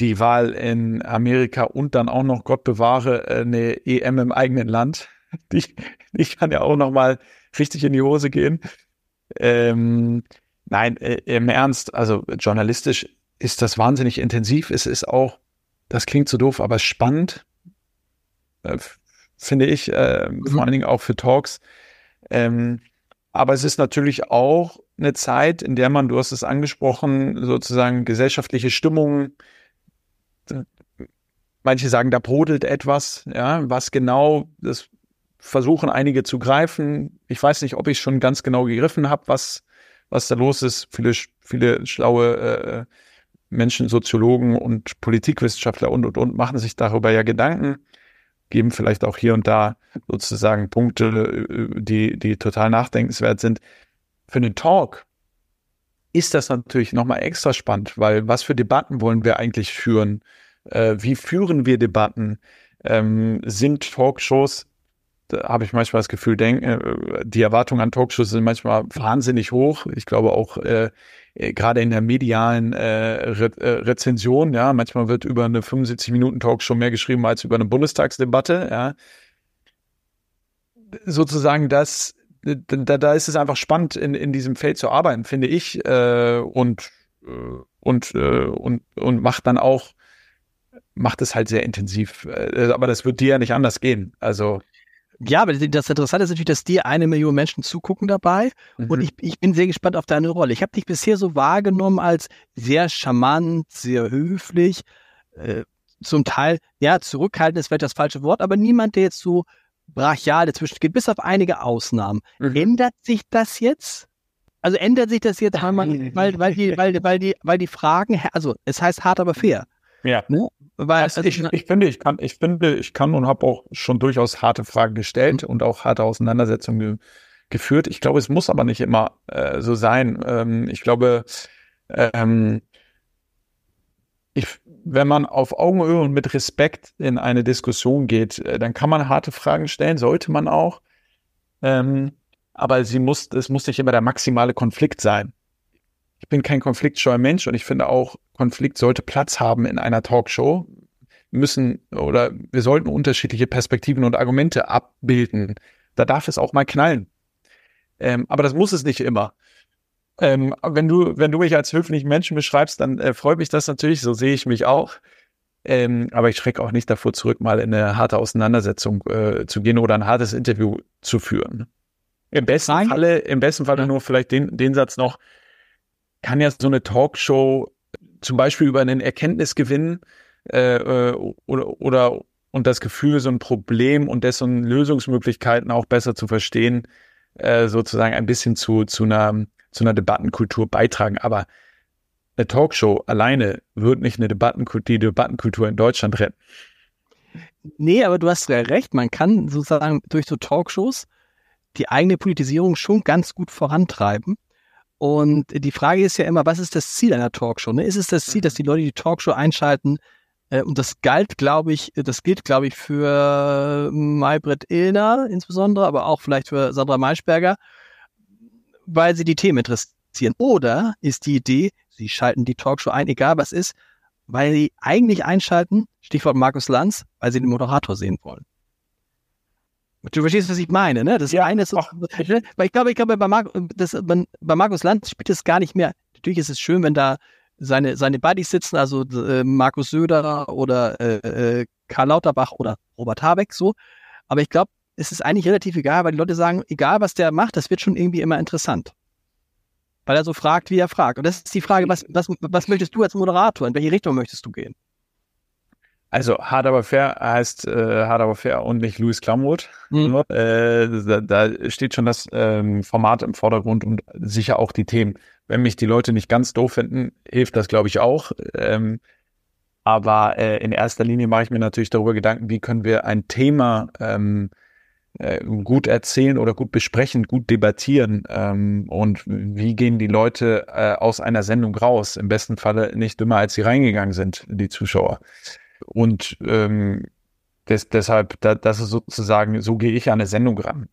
die Wahl in Amerika und dann auch noch, Gott bewahre, eine EM im eigenen Land. Die, die kann ja auch noch mal richtig in die Hose gehen. Ähm, nein, äh, im Ernst, also journalistisch ist das wahnsinnig intensiv. Es ist auch, das klingt so doof, aber spannend, äh, finde ich, äh, mhm. vor allen Dingen auch für Talks. Ähm, aber es ist natürlich auch eine Zeit, in der man, du hast es angesprochen, sozusagen gesellschaftliche Stimmungen, manche sagen, da brodelt etwas, ja, was genau, das versuchen einige zu greifen. Ich weiß nicht, ob ich schon ganz genau gegriffen habe, was, was da los ist. Viele, viele schlaue äh, Menschen, Soziologen und Politikwissenschaftler und, und, und machen sich darüber ja Gedanken geben vielleicht auch hier und da sozusagen Punkte, äh, die, die total nachdenkenswert sind. Für einen Talk ist das natürlich nochmal extra spannend, weil was für Debatten wollen wir eigentlich führen? Äh, wie führen wir Debatten? Ähm, sind Talkshows, da habe ich manchmal das Gefühl, denk, äh, die Erwartungen an Talkshows sind manchmal wahnsinnig hoch. Ich glaube auch äh, äh, gerade in der medialen äh, Re äh, Rezension, ja, manchmal wird über eine 75 Minuten Talk schon mehr geschrieben als über eine Bundestagsdebatte, ja. Sozusagen das, da, da ist es einfach spannend, in, in diesem Feld zu arbeiten, finde ich, und, und, und, und macht dann auch, macht es halt sehr intensiv. Äh, aber das wird dir ja nicht anders gehen. Also ja, aber das Interessante ist natürlich, dass dir eine Million Menschen zugucken dabei. Mhm. Und ich, ich bin sehr gespannt auf deine Rolle. Ich habe dich bisher so wahrgenommen als sehr charmant, sehr höflich, äh, zum Teil, ja, zurückhaltend ist vielleicht das falsche Wort, aber niemand, der jetzt so brachial dazwischen geht, bis auf einige Ausnahmen. Mhm. Ändert sich das jetzt? Also ändert sich das jetzt, weil man, weil, weil die, weil, weil die, weil die Fragen, also es heißt hart, aber fair. Ja. Ne? Weil, also ich, ich finde, ich kann, ich finde, ich kann und habe auch schon durchaus harte Fragen gestellt mhm. und auch harte Auseinandersetzungen ge geführt. Ich glaube, es muss aber nicht immer äh, so sein. Ähm, ich glaube, ähm, ich, wenn man auf Augenhöhe und mit Respekt in eine Diskussion geht, äh, dann kann man harte Fragen stellen, sollte man auch. Ähm, aber sie muss, es muss nicht immer der maximale Konflikt sein. Ich bin kein konfliktscheuer Mensch und ich finde auch, Konflikt sollte Platz haben in einer Talkshow. Müssen oder wir sollten unterschiedliche Perspektiven und Argumente abbilden. Da darf es auch mal knallen. Ähm, aber das muss es nicht immer. Ähm, wenn du, wenn du mich als höflichen Menschen beschreibst, dann äh, freut mich das natürlich. So sehe ich mich auch. Ähm, aber ich schrecke auch nicht davor zurück, mal in eine harte Auseinandersetzung äh, zu gehen oder ein hartes Interview zu führen. Im besten Nein. Falle, im besten Falle nur vielleicht den, den Satz noch, kann ja so eine Talkshow zum Beispiel über einen Erkenntnisgewinn äh, äh, oder, oder und das Gefühl, so ein Problem und dessen Lösungsmöglichkeiten auch besser zu verstehen, äh, sozusagen ein bisschen zu, zu, einer, zu einer Debattenkultur beitragen. Aber eine Talkshow alleine wird nicht eine Debattenkultur, die Debattenkultur in Deutschland retten. Nee, aber du hast ja recht. Man kann sozusagen durch so Talkshows die eigene Politisierung schon ganz gut vorantreiben. Und die Frage ist ja immer, was ist das Ziel einer Talkshow? Ne? Ist es das Ziel, dass die Leute die Talkshow einschalten? Äh, und das galt, glaube ich, das gilt, glaube ich, für Maybrit Illner insbesondere, aber auch vielleicht für Sandra Maischberger, weil sie die Themen interessieren. Oder ist die Idee, sie schalten die Talkshow ein, egal was ist, weil sie eigentlich einschalten, Stichwort Markus Lanz, weil sie den Moderator sehen wollen. Du verstehst, was ich meine, ne? Das ja, eine ist so, ne? weil ich glaube, ich glaube, bei, Mar das, bei Markus Land spielt es gar nicht mehr. Natürlich ist es schön, wenn da seine, seine Buddies sitzen, also äh, Markus Söder oder äh, äh, Karl Lauterbach oder Robert Habeck so. Aber ich glaube, es ist eigentlich relativ egal, weil die Leute sagen, egal was der macht, das wird schon irgendwie immer interessant. Weil er so fragt, wie er fragt. Und das ist die Frage, was, was, was möchtest du als Moderator? In welche Richtung möchtest du gehen? Also hart aber fair heißt äh, hart aber fair und nicht Louis Klamroth. Mhm. Äh, da, da, steht schon das ähm, Format im Vordergrund und sicher auch die Themen. Wenn mich die Leute nicht ganz doof finden, hilft das, glaube ich, auch. Ähm, aber äh, in erster Linie mache ich mir natürlich darüber Gedanken, wie können wir ein Thema ähm, äh, gut erzählen oder gut besprechen, gut debattieren ähm, und wie gehen die Leute äh, aus einer Sendung raus? Im besten Falle nicht dümmer, als sie reingegangen sind, die Zuschauer. Und ähm, des, deshalb, da, das ist sozusagen, so gehe ich an eine Sendung ran.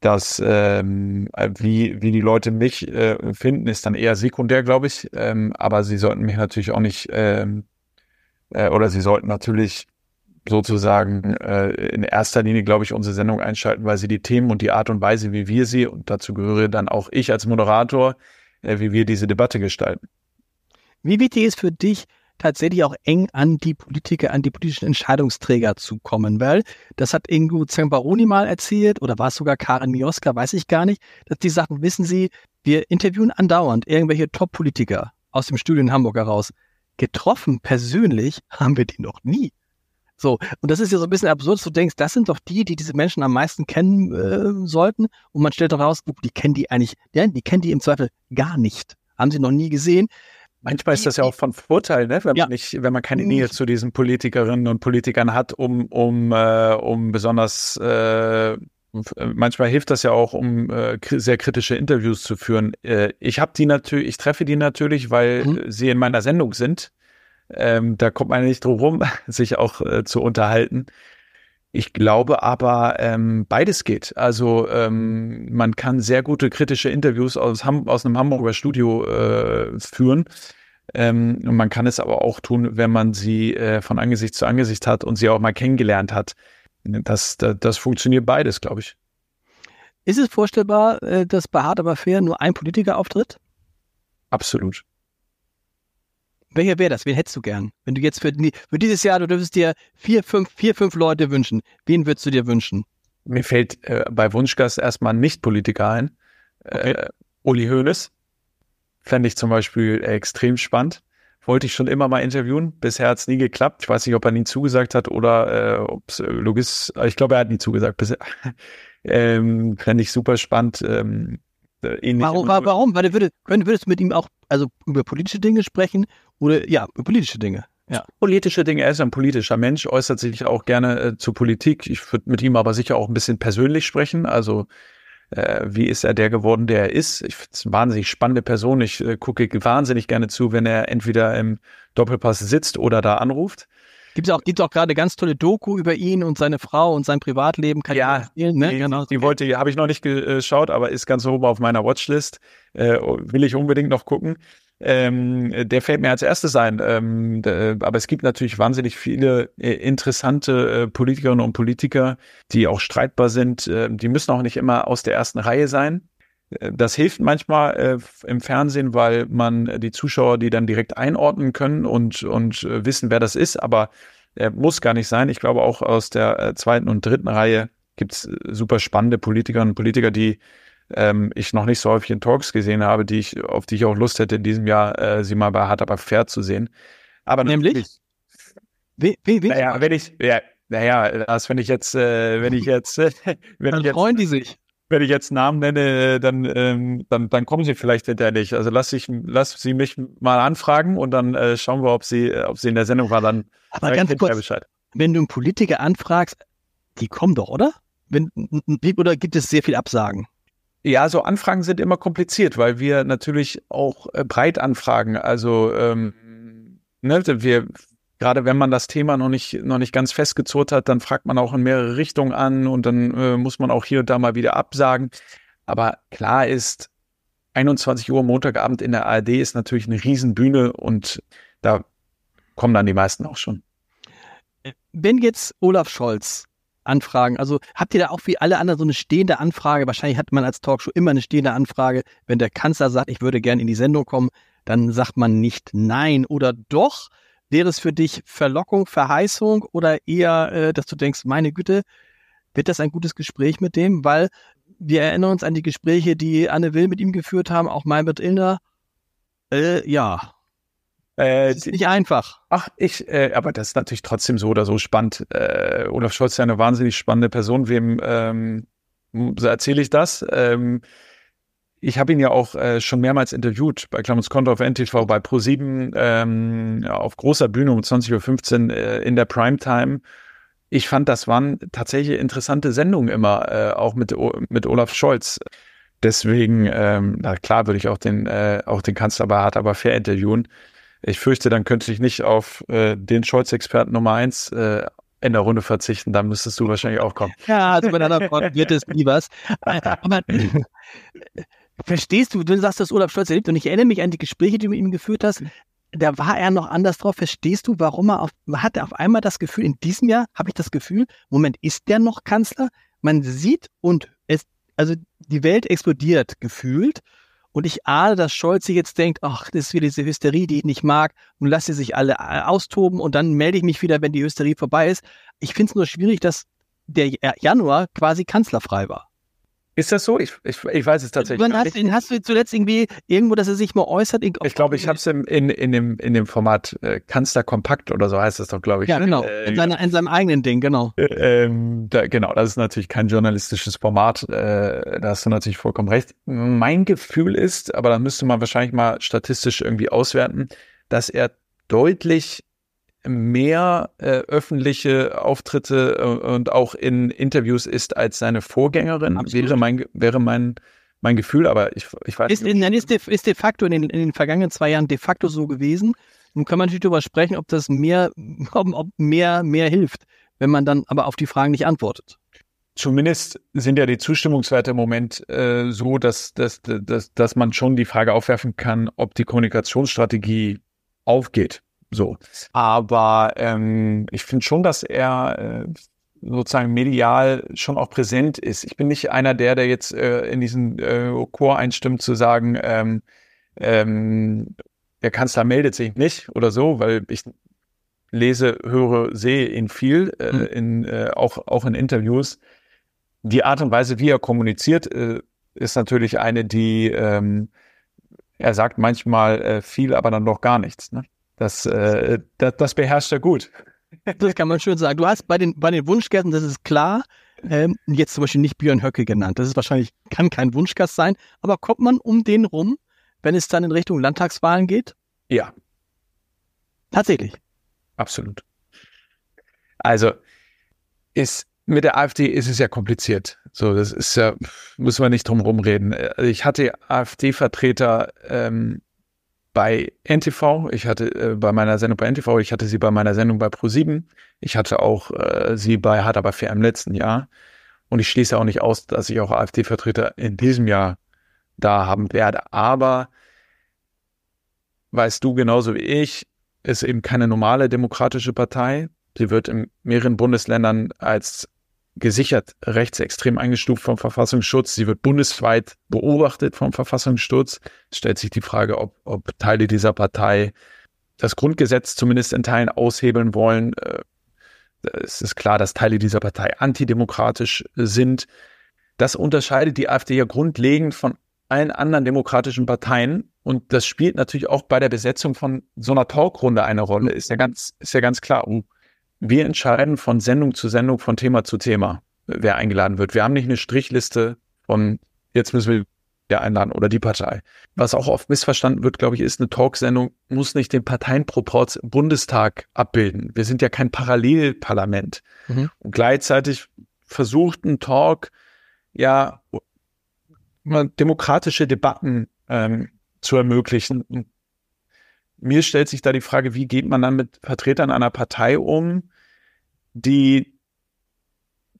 Das, ähm, wie, wie die Leute mich äh, finden, ist dann eher sekundär, glaube ich. Ähm, aber sie sollten mich natürlich auch nicht, ähm, äh, oder sie sollten natürlich sozusagen äh, in erster Linie, glaube ich, unsere Sendung einschalten, weil sie die Themen und die Art und Weise, wie wir sie, und dazu gehöre dann auch ich als Moderator, äh, wie wir diese Debatte gestalten. Wie wichtig ist für dich, tatsächlich auch eng an die Politiker, an die politischen Entscheidungsträger zu kommen, weil das hat Ingo Zambaroni mal erzählt oder war es sogar Karin Mioska, weiß ich gar nicht, dass die Sachen, wissen Sie, Wir interviewen andauernd irgendwelche Top-Politiker aus dem Studio in Hamburg heraus. Getroffen persönlich haben wir die noch nie. So, und das ist ja so ein bisschen absurd, du denkst, das sind doch die, die diese Menschen am meisten kennen äh, sollten. Und man stellt doch raus, die kennen die eigentlich, ja, die kennen die im Zweifel gar nicht. Haben sie noch nie gesehen. Manchmal ist das ja auch von Vorteil, ne? wenn ja. man nicht, wenn man keine Nähe mhm. zu diesen Politikerinnen und Politikern hat, um, um, äh, um besonders äh, manchmal hilft das ja auch, um äh, sehr kritische Interviews zu führen. Äh, ich habe die natürlich, ich treffe die natürlich, weil mhm. sie in meiner Sendung sind. Ähm, da kommt man nicht drum rum, sich auch äh, zu unterhalten. Ich glaube aber, ähm, beides geht. Also ähm, man kann sehr gute kritische Interviews aus, Ham aus einem Hamburger Studio äh, führen. Ähm, und man kann es aber auch tun, wenn man sie äh, von Angesicht zu Angesicht hat und sie auch mal kennengelernt hat. Das, das, das funktioniert beides, glaube ich. Ist es vorstellbar, äh, dass bei Hard aber fair nur ein Politiker auftritt? Absolut. Welcher wäre das? Wen hättest du gern? Wenn du jetzt für, für dieses Jahr, du dürftest dir vier, fünf, vier, fünf Leute wünschen. Wen würdest du dir wünschen? Mir fällt äh, bei Wunschgast erstmal ein Nicht-Politiker ein. Okay. Äh, Uli Hoeneß. Fände ich zum Beispiel extrem spannend. Wollte ich schon immer mal interviewen. Bisher hat es nie geklappt. Ich weiß nicht, ob er nie zugesagt hat oder äh, ob es äh, Logis. Ich glaube, er hat nie zugesagt. Bisher. ähm, Fände ich super spannend. Ähm, ähnlich warum? Warum? Weil du würdest, du mit ihm auch also über politische Dinge sprechen oder ja, politische Dinge. Ja. Politische Dinge, er ist ein politischer Mensch, äußert sich auch gerne äh, zur Politik. Ich würde mit ihm aber sicher auch ein bisschen persönlich sprechen. Also äh, wie ist er der geworden, der er ist? Ich finde es eine wahnsinnig spannende Person. Ich äh, gucke wahnsinnig gerne zu, wenn er entweder im Doppelpass sitzt oder da anruft. Gibt es auch, gibt's auch gerade ganz tolle Doku über ihn und seine Frau und sein Privatleben. Kann ja, erzählen, ne? die, genau. die wollte, habe ich noch nicht geschaut, aber ist ganz oben auf meiner Watchlist. Äh, will ich unbedingt noch gucken. Ähm, der fällt mir als erstes ein. Ähm, aber es gibt natürlich wahnsinnig viele äh, interessante äh, Politikerinnen und Politiker, die auch streitbar sind. Äh, die müssen auch nicht immer aus der ersten Reihe sein. Äh, das hilft manchmal äh, im Fernsehen, weil man die Zuschauer, die dann direkt einordnen können und, und äh, wissen, wer das ist, aber muss gar nicht sein. Ich glaube, auch aus der zweiten und dritten Reihe gibt es super spannende Politikerinnen und Politiker, die ähm, ich noch nicht so häufig in Talks gesehen habe, die ich, auf die ich auch Lust hätte, in diesem Jahr äh, sie mal bei Hard aber fair zu sehen. Aber nämlich? Wie, wie, wie? Naja, wenn ich, ja, naja, das, wenn ich jetzt, äh, wenn ich jetzt, äh, wenn dann ich jetzt, freuen die sich. Wenn ich jetzt Namen nenne, dann, ähm, dann, dann kommen sie vielleicht hinterher nicht. Also lass ich, lass sie mich mal anfragen und dann äh, schauen wir, ob sie, ob sie in der Sendung war. Dann aber ganz kurz, Bescheid. wenn du einen Politiker anfragst, die kommen doch, oder? Wenn, oder gibt es sehr viel Absagen? Ja, so Anfragen sind immer kompliziert, weil wir natürlich auch äh, breit anfragen. Also ähm, ne, wir gerade wenn man das Thema noch nicht noch nicht ganz festgezurrt hat, dann fragt man auch in mehrere Richtungen an und dann äh, muss man auch hier und da mal wieder absagen. Aber klar ist, 21 Uhr Montagabend in der ARD ist natürlich eine Riesenbühne und da kommen dann die meisten auch schon. Wenn jetzt Olaf Scholz Anfragen. Also habt ihr da auch wie alle anderen so eine stehende Anfrage? Wahrscheinlich hat man als Talkshow immer eine stehende Anfrage. Wenn der Kanzler sagt, ich würde gerne in die Sendung kommen, dann sagt man nicht nein oder doch. Wäre es für dich Verlockung, Verheißung oder eher, äh, dass du denkst, meine Güte, wird das ein gutes Gespräch mit dem? Weil wir erinnern uns an die Gespräche, die Anne Will mit ihm geführt haben, auch Meinbert Illner. Äh, ja, äh, ist nicht einfach. Ach, ich, äh, aber das ist natürlich trotzdem so oder so spannend. Äh, Olaf Scholz ist ja eine wahnsinnig spannende Person. Wem ähm, erzähle ich das? Ähm, ich habe ihn ja auch äh, schon mehrmals interviewt bei Klammers Konto auf NTV, bei Pro7 ähm, auf großer Bühne um 20.15 Uhr äh, in der Primetime. Ich fand, das waren tatsächlich interessante Sendungen immer, äh, auch mit, mit Olaf Scholz. Deswegen, ähm, na klar, würde ich auch den, äh, auch den Kanzler bei Hart aber fair interviewen. Ich fürchte, dann könnte ich nicht auf äh, den Scholz-Experten Nummer eins äh, in der Runde verzichten. Da müsstest du wahrscheinlich auch kommen. Ja, also mit einer Front wird es nie was. Aber verstehst du, du sagst, dass Olaf Scholz erlebt und ich erinnere mich an die Gespräche, die du mit ihm geführt hast. Da war er noch anders drauf. Verstehst du, warum er auf, hat er auf einmal das Gefühl, in diesem Jahr habe ich das Gefühl, Moment, ist der noch Kanzler? Man sieht und es, also die Welt explodiert gefühlt und ich ahne, dass Scholz sich jetzt denkt, ach, das ist wieder diese Hysterie, die ich nicht mag. Und lasse sich alle äh, austoben und dann melde ich mich wieder, wenn die Hysterie vorbei ist. Ich finde es nur schwierig, dass der Januar quasi kanzlerfrei war. Ist das so? Ich, ich, ich weiß es tatsächlich Wann hast, du, hast du zuletzt irgendwie irgendwo, dass er sich mal äußert? Ich glaube, ich habe es in, in, in, dem, in dem Format äh, Kanzler Kompakt oder so heißt es doch, glaube ich. Ja, genau. Äh, in, seiner, in, seinem eigenen Ding, genau. Äh, ähm, da, genau, das ist natürlich kein journalistisches Format. Äh, da hast du natürlich vollkommen recht. Mein Gefühl ist, aber da müsste man wahrscheinlich mal statistisch irgendwie auswerten, dass er deutlich mehr äh, öffentliche Auftritte äh, und auch in Interviews ist als seine Vorgängerin, Absolut. wäre mein, wäre mein, mein Gefühl, aber ich, ich weiß ist, nicht. Ist de, ist de facto in den, in den vergangenen zwei Jahren de facto so gewesen. Nun kann man natürlich darüber sprechen, ob das mehr, ob, ob mehr, mehr hilft, wenn man dann aber auf die Fragen nicht antwortet. Zumindest sind ja die Zustimmungswerte im Moment äh, so, dass, dass, dass, dass man schon die Frage aufwerfen kann, ob die Kommunikationsstrategie aufgeht. So. Aber ähm, ich finde schon, dass er äh, sozusagen medial schon auch präsent ist. Ich bin nicht einer der, der jetzt äh, in diesen äh, Chor einstimmt zu sagen, ähm, ähm, der Kanzler meldet sich nicht oder so, weil ich lese, höre, sehe ihn viel, äh, mhm. in, äh, auch, auch in Interviews. Die Art und Weise, wie er kommuniziert, äh, ist natürlich eine, die ähm, er sagt manchmal äh, viel, aber dann doch gar nichts. Ne? Das, äh, das, das beherrscht er gut. Das kann man schön sagen. Du hast bei den, bei den Wunschgästen, das ist klar, ähm, jetzt zum Beispiel nicht Björn Höcke genannt. Das ist wahrscheinlich, kann kein Wunschgast sein, aber kommt man um den rum, wenn es dann in Richtung Landtagswahlen geht? Ja. Tatsächlich. Absolut. Also, ist, mit der AfD ist es ja kompliziert. So, das ist ja, müssen wir nicht drum rumreden. Ich hatte AfD-Vertreter ähm, bei NTV, ich hatte äh, bei meiner Sendung bei NTV, ich hatte sie bei meiner Sendung bei Pro7, ich hatte auch äh, sie bei Hart aber fair im letzten Jahr. Und ich schließe auch nicht aus, dass ich auch AfD-Vertreter in diesem Jahr da haben werde. Aber weißt du genauso wie ich, ist eben keine normale demokratische Partei. Sie wird in mehreren Bundesländern als gesichert rechtsextrem eingestuft vom Verfassungsschutz. Sie wird bundesweit beobachtet vom Verfassungsschutz. Es stellt sich die Frage, ob, ob Teile dieser Partei das Grundgesetz zumindest in Teilen aushebeln wollen. Äh, es ist klar, dass Teile dieser Partei antidemokratisch sind. Das unterscheidet die AfD ja grundlegend von allen anderen demokratischen Parteien. Und das spielt natürlich auch bei der Besetzung von so einer Talkrunde eine Rolle. Ist ja ganz, ist ja ganz klar. Wir entscheiden von Sendung zu Sendung, von Thema zu Thema, wer eingeladen wird. Wir haben nicht eine Strichliste von jetzt müssen wir der einladen oder die Partei. Was auch oft missverstanden wird, glaube ich, ist, eine Talksendung muss nicht den Parteienproporz im Bundestag abbilden. Wir sind ja kein Parallelparlament. Mhm. Und gleichzeitig versucht ein Talk ja demokratische Debatten ähm, zu ermöglichen. Und mir stellt sich da die Frage, wie geht man dann mit Vertretern einer Partei um, die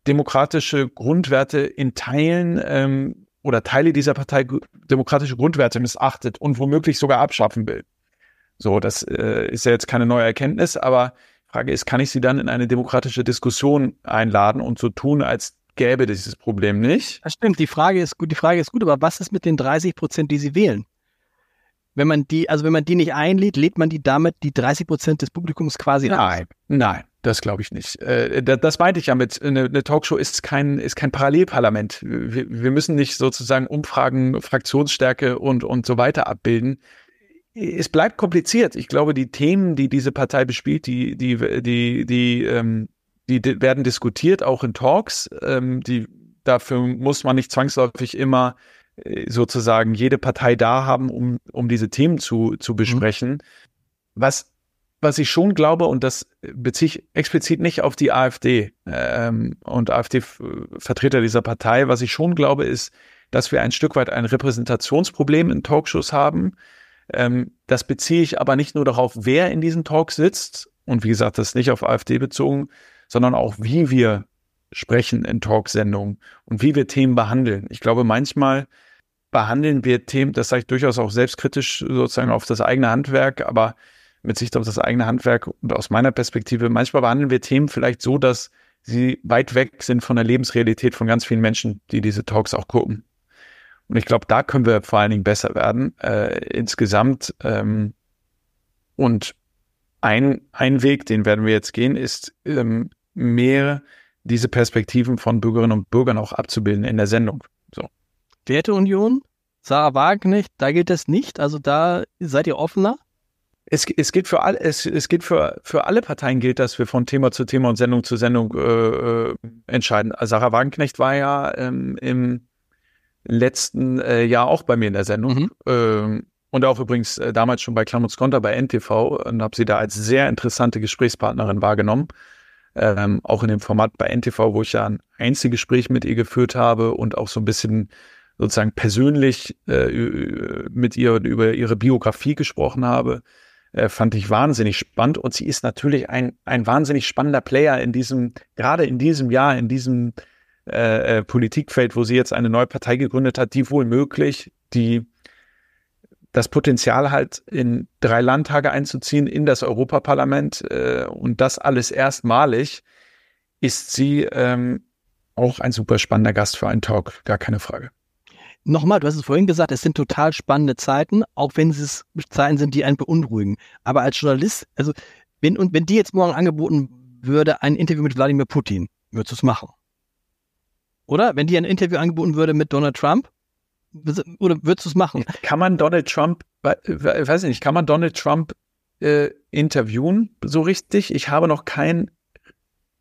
demokratische Grundwerte in Teilen ähm, oder Teile dieser Partei demokratische Grundwerte missachtet und womöglich sogar abschaffen will. So, das äh, ist ja jetzt keine neue Erkenntnis, aber die Frage ist, kann ich sie dann in eine demokratische Diskussion einladen und so tun, als gäbe dieses Problem nicht? Das stimmt. Die Frage ist gut. Die Frage ist gut, aber was ist mit den 30 Prozent, die sie wählen? Wenn man die, also wenn man die nicht einlädt, lädt man die damit die 30 Prozent des Publikums quasi Nein, ab. nein, das glaube ich nicht. Äh, das meinte ich ja mit, eine, eine, Talkshow ist kein, ist kein Parallelparlament. Wir, wir müssen nicht sozusagen Umfragen, Fraktionsstärke und, und so weiter abbilden. Es bleibt kompliziert. Ich glaube, die Themen, die diese Partei bespielt, die, die, die, die, ähm, die werden diskutiert, auch in Talks. Ähm, die, dafür muss man nicht zwangsläufig immer sozusagen jede Partei da haben, um, um diese Themen zu, zu mhm. besprechen. Mhm. Was, was ich schon glaube, und das beziehe ich explizit nicht auf die AfD ähm, und AfD-Vertreter dieser Partei, was ich schon glaube, ist, dass wir ein Stück weit ein Repräsentationsproblem in Talkshows haben. Ähm, das beziehe ich aber nicht nur darauf, wer in diesen Talks sitzt, und wie gesagt, das ist nicht auf AfD bezogen, sondern auch, wie wir sprechen in Talksendungen und wie wir Themen behandeln. Ich glaube, manchmal behandeln wir Themen, das sage ich durchaus auch selbstkritisch sozusagen auf das eigene Handwerk, aber mit Sicht auf das eigene Handwerk und aus meiner Perspektive, manchmal behandeln wir Themen vielleicht so, dass sie weit weg sind von der Lebensrealität von ganz vielen Menschen, die diese Talks auch gucken. Und ich glaube, da können wir vor allen Dingen besser werden äh, insgesamt. Ähm, und ein, ein Weg, den werden wir jetzt gehen, ist ähm, mehr diese Perspektiven von Bürgerinnen und Bürgern auch abzubilden in der Sendung. So. Werteunion, Sarah Wagenknecht, da gilt das nicht. Also da seid ihr offener. Es, es gilt für alle, es, es gilt für, für alle Parteien gilt, dass wir von Thema zu Thema und Sendung zu Sendung äh, äh entscheiden. Sarah Wagenknecht war ja ähm, im letzten äh, Jahr auch bei mir in der Sendung. Mhm. Ähm, und auch übrigens äh, damals schon bei Klamots Konter bei NTV und habe sie da als sehr interessante Gesprächspartnerin wahrgenommen. Ähm, auch in dem Format bei NTV, wo ich ja ein Einzelgespräch mit ihr geführt habe und auch so ein bisschen sozusagen persönlich äh, mit ihr über ihre Biografie gesprochen habe, äh, fand ich wahnsinnig spannend. Und sie ist natürlich ein, ein wahnsinnig spannender Player in diesem, gerade in diesem Jahr, in diesem äh, äh Politikfeld, wo sie jetzt eine neue Partei gegründet hat, die wohl möglich die das Potenzial halt in drei Landtage einzuziehen in das Europaparlament äh, und das alles erstmalig, ist sie ähm, auch ein super spannender Gast für einen Talk, gar keine Frage. Nochmal, du hast es vorhin gesagt, es sind total spannende Zeiten, auch wenn es Zeiten sind, die einen beunruhigen. Aber als Journalist, also wenn, und wenn dir jetzt morgen angeboten würde, ein Interview mit Wladimir Putin, würdest du es machen? Oder? Wenn dir ein Interview angeboten würde mit Donald Trump, oder würdest du es machen? Kann man Donald Trump, weiß ich nicht, kann man Donald Trump äh, interviewen so richtig? Ich habe noch kein,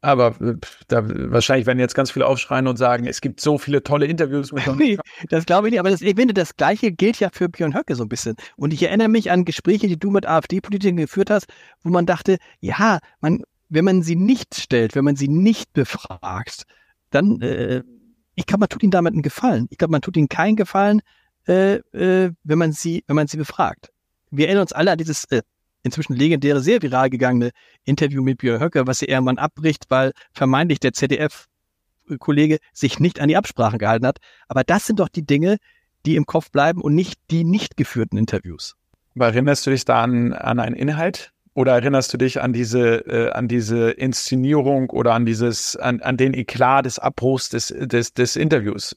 aber äh, da, wahrscheinlich werden jetzt ganz viele aufschreien und sagen, es gibt so viele tolle Interviews mit Donald nee, Trump. Das glaube ich nicht, aber das, ich finde, das Gleiche gilt ja für Björn Höcke so ein bisschen. Und ich erinnere mich an Gespräche, die du mit AfD-Politikern geführt hast, wo man dachte, ja, man, wenn man sie nicht stellt, wenn man sie nicht befragt, dann äh, ich glaube, man tut ihnen damit einen Gefallen. Ich glaube, man tut ihnen keinen Gefallen, äh, äh, wenn man sie, wenn man sie befragt. Wir erinnern uns alle an dieses äh, inzwischen legendäre, sehr viral gegangene Interview mit Björn Höcke, was sie irgendwann abbricht, weil vermeintlich der ZDF-Kollege sich nicht an die Absprachen gehalten hat. Aber das sind doch die Dinge, die im Kopf bleiben und nicht die nicht geführten Interviews. Aber erinnerst du dich da an, an einen Inhalt, oder erinnerst du dich an diese, äh, an diese Inszenierung oder an dieses, an, an den Eklat des Abbruchs des, des, des Interviews?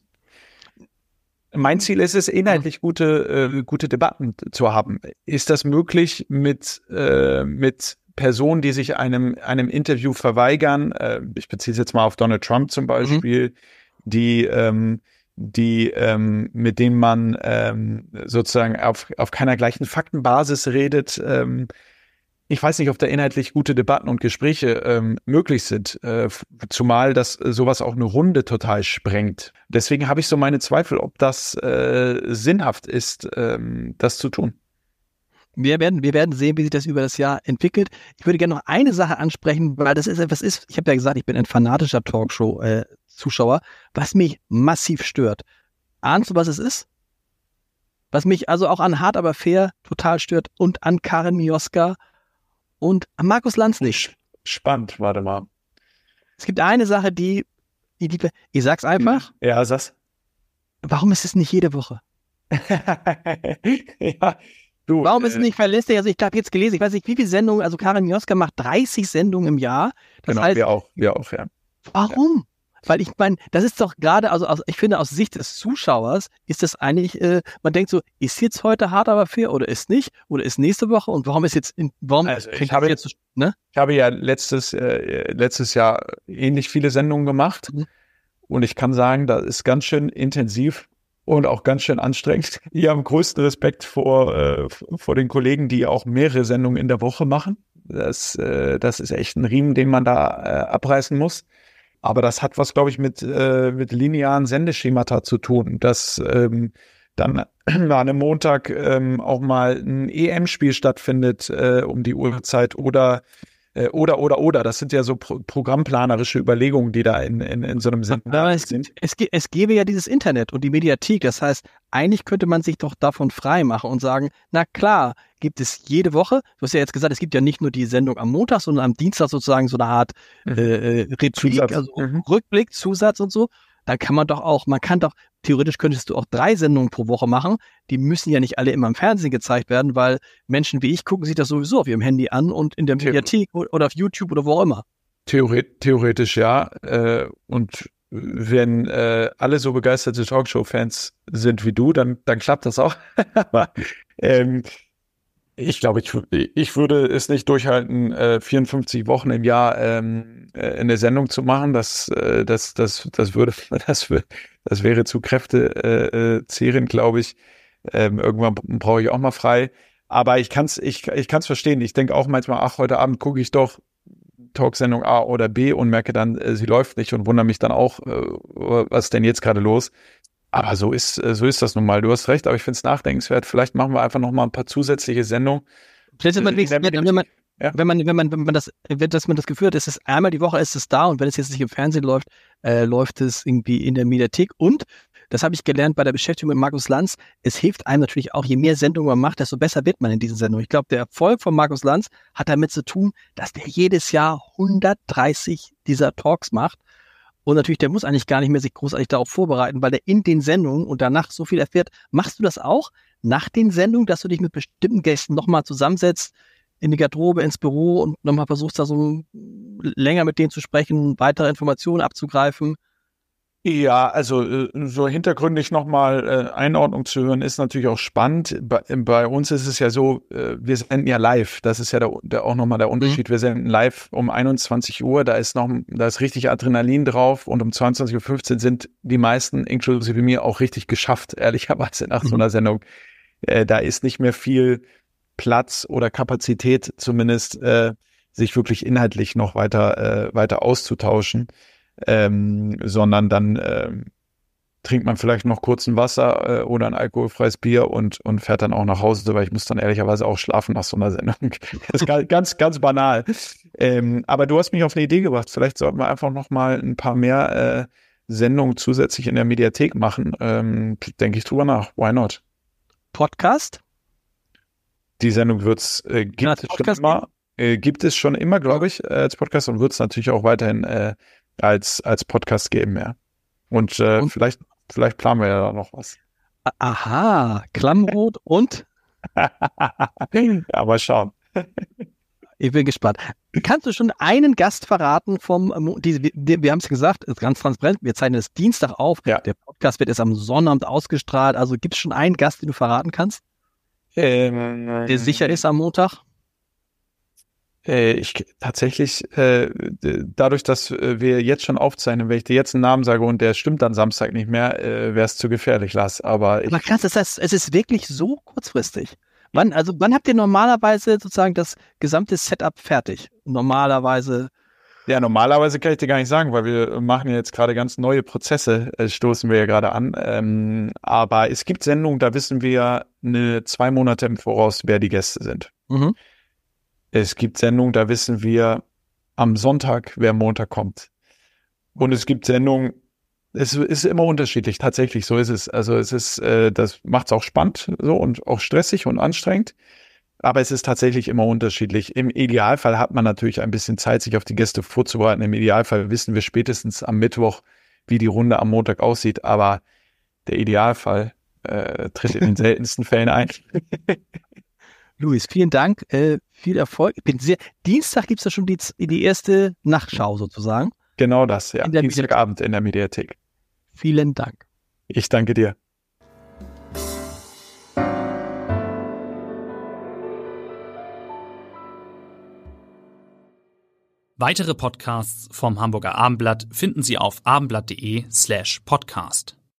Mein Ziel ist es, inhaltlich gute, äh, gute Debatten zu haben. Ist das möglich mit, äh, mit Personen, die sich einem, einem Interview verweigern? Äh, ich beziehe es jetzt mal auf Donald Trump zum Beispiel, mhm. die, ähm, die ähm, mit denen man ähm, sozusagen auf, auf keiner gleichen Faktenbasis redet. Ähm, ich weiß nicht, ob da inhaltlich gute Debatten und Gespräche ähm, möglich sind, äh, zumal das äh, sowas auch eine Runde total sprengt. Deswegen habe ich so meine Zweifel, ob das äh, sinnhaft ist, ähm, das zu tun. Wir werden, wir werden sehen, wie sich das über das Jahr entwickelt. Ich würde gerne noch eine Sache ansprechen, weil das ist etwas ist, ich habe ja gesagt, ich bin ein fanatischer Talkshow-Zuschauer, äh, was mich massiv stört. Ahnst du, was es ist? Was mich also auch an Hart aber fair total stört und an Karin Mioska und Markus Lanz nicht. Spannend, warte mal. Es gibt eine Sache, die, die, die ich sag's einfach. Ja, sag's. Warum ist es nicht jede Woche? ja, du, Warum ist es äh, nicht verlässlich? Also ich habe jetzt gelesen, ich weiß nicht, wie viele Sendungen, also Karin Mioska macht 30 Sendungen im Jahr. Das genau, heißt, wir auch, wir auch, ja. Warum? Weil ich meine, das ist doch gerade, also aus, ich finde, aus Sicht des Zuschauers ist das eigentlich, äh, man denkt so, ist jetzt heute hart aber fair oder ist nicht? Oder ist nächste Woche? Und warum ist jetzt, in, warum also ich habe jetzt, ne? Ich habe ja letztes, äh, letztes Jahr ähnlich viele Sendungen gemacht. Mhm. Und ich kann sagen, das ist ganz schön intensiv und auch ganz schön anstrengend. Ich habe größten Respekt vor, äh, vor den Kollegen, die auch mehrere Sendungen in der Woche machen. Das, äh, das ist echt ein Riemen, den man da äh, abreißen muss. Aber das hat was, glaube ich, mit, äh, mit linearen Sendeschemata zu tun, dass ähm, dann an einem Montag ähm, auch mal ein EM-Spiel stattfindet äh, um die Uhrzeit oder äh, oder, oder, oder. Das sind ja so pro programmplanerische Überlegungen, die da in, in, in so einem Sender sind. Es, es gäbe ja dieses Internet und die Mediathek. Das heißt, eigentlich könnte man sich doch davon frei machen und sagen, na klar, gibt es jede Woche. Du hast ja jetzt gesagt, es gibt ja nicht nur die Sendung am Montag, sondern am Dienstag sozusagen so eine Art mhm. äh, Replik, also mhm. Rückblick, Zusatz und so dann kann man doch auch, man kann doch, theoretisch könntest du auch drei Sendungen pro Woche machen. Die müssen ja nicht alle immer im Fernsehen gezeigt werden, weil Menschen wie ich gucken sich das sowieso auf ihrem Handy an und in der Mediathek oder auf YouTube oder wo auch immer. theoretisch ja. Äh, und wenn äh, alle so begeisterte Talkshow-Fans sind wie du, dann, dann klappt das auch. Aber ähm, Ich glaube, ich, ich würde es nicht durchhalten, äh, 54 Wochen im Jahr ähm, äh, eine Sendung zu machen. Das, äh, das, das, das würde, das, das wäre zu kräftezehrend, äh, glaube ich. Ähm, irgendwann brauche ich auch mal frei. Aber ich kann es ich, ich kann's verstehen. Ich denke auch manchmal, ach, heute Abend gucke ich doch Talksendung A oder B und merke dann, äh, sie läuft nicht und wundere mich dann auch, äh, was denn jetzt gerade los? Aber so ist, äh, so ist das nun mal. Du hast recht, aber ich finde es nachdenkenswert. Vielleicht machen wir einfach noch mal ein paar zusätzliche Sendungen. Vielleicht ist man, wenn, man, ja. wenn man, wenn man, wenn man das, wenn dass man das Gefühl hat, es ist einmal die Woche ist es da und wenn es jetzt nicht im Fernsehen läuft, äh, läuft es irgendwie in der Mediathek. Und das habe ich gelernt bei der Beschäftigung mit Markus Lanz. Es hilft einem natürlich auch, je mehr Sendungen man macht, desto besser wird man in diesen Sendungen. Ich glaube, der Erfolg von Markus Lanz hat damit zu tun, dass der jedes Jahr 130 dieser Talks macht. Und natürlich, der muss eigentlich gar nicht mehr sich großartig darauf vorbereiten, weil der in den Sendungen und danach so viel erfährt. Machst du das auch nach den Sendungen, dass du dich mit bestimmten Gästen nochmal zusammensetzt, in die Garderobe, ins Büro und nochmal versuchst, da so länger mit denen zu sprechen, weitere Informationen abzugreifen? Ja, also äh, so hintergründig nochmal äh, Einordnung zu hören, ist natürlich auch spannend. Bei, bei, uns ist es ja so, äh, wir senden ja live. Das ist ja der, der auch nochmal der mhm. Unterschied. Mhm. Wir senden live um 21 Uhr, da ist noch, da ist richtig Adrenalin drauf und um 22.15 Uhr sind die meisten, inklusive mir, auch richtig geschafft, ehrlicherweise nach mhm. so einer Sendung. Äh, da ist nicht mehr viel Platz oder Kapazität zumindest, äh, sich wirklich inhaltlich noch weiter, äh, weiter auszutauschen ähm, sondern dann äh, trinkt man vielleicht noch kurz ein Wasser äh, oder ein alkoholfreies Bier und, und fährt dann auch nach Hause, weil ich muss dann ehrlicherweise auch schlafen nach so einer Sendung. das ist ganz, ganz banal. Ähm, aber du hast mich auf eine Idee gebracht. Vielleicht sollten wir einfach noch mal ein paar mehr äh, Sendungen zusätzlich in der Mediathek machen. Ähm, Denke ich drüber nach. Why not? Podcast? Die Sendung wird's äh, gibt ja, es schon immer. Äh, gibt es schon immer, glaube ich, äh, als Podcast und wird es natürlich auch weiterhin äh, als, als Podcast geben, ja. Und, äh, und? vielleicht, vielleicht planen wir ja da noch was. Aha, Klammrot und? ja, mal schauen. Ich bin gespannt. Kannst du schon einen Gast verraten vom, die, wir, wir haben es gesagt, ist ganz transparent, wir zeichnen es Dienstag auf. Ja. Der Podcast wird erst am Sonnabend ausgestrahlt. Also gibt es schon einen Gast, den du verraten kannst? Ähm, der sicher ist am Montag? Äh, ich tatsächlich, äh, dadurch, dass äh, wir jetzt schon aufzeichnen, wenn ich dir jetzt einen Namen sage und der stimmt dann Samstag nicht mehr, äh, wäre es zu gefährlich, Lars. Aber, ich, Aber krass, das heißt, es ist wirklich so kurzfristig. Wann, also wann habt ihr normalerweise sozusagen das gesamte Setup fertig? Normalerweise. Ja, normalerweise kann ich dir gar nicht sagen, weil wir machen ja jetzt gerade ganz neue Prozesse, äh, stoßen wir ja gerade an. Ähm, aber es gibt Sendungen, da wissen wir eine zwei Monate im Voraus, wer die Gäste sind. Mhm. Es gibt Sendungen, da wissen wir am Sonntag, wer Montag kommt. Und es gibt Sendungen, es ist immer unterschiedlich, tatsächlich, so ist es. Also es ist, äh, das macht es auch spannend so und auch stressig und anstrengend. Aber es ist tatsächlich immer unterschiedlich. Im Idealfall hat man natürlich ein bisschen Zeit, sich auf die Gäste vorzubereiten. Im Idealfall wissen wir spätestens am Mittwoch, wie die Runde am Montag aussieht. Aber der Idealfall äh, tritt in den seltensten Fällen ein. Luis, vielen Dank, äh, viel Erfolg. Ich bin sehr, Dienstag gibt es da schon die, die erste Nachschau sozusagen. Genau das, ja. In Dienstagabend in der Mediathek. Vielen Dank. Ich danke dir. Weitere Podcasts vom Hamburger Abendblatt finden Sie auf abendblatt.de slash podcast.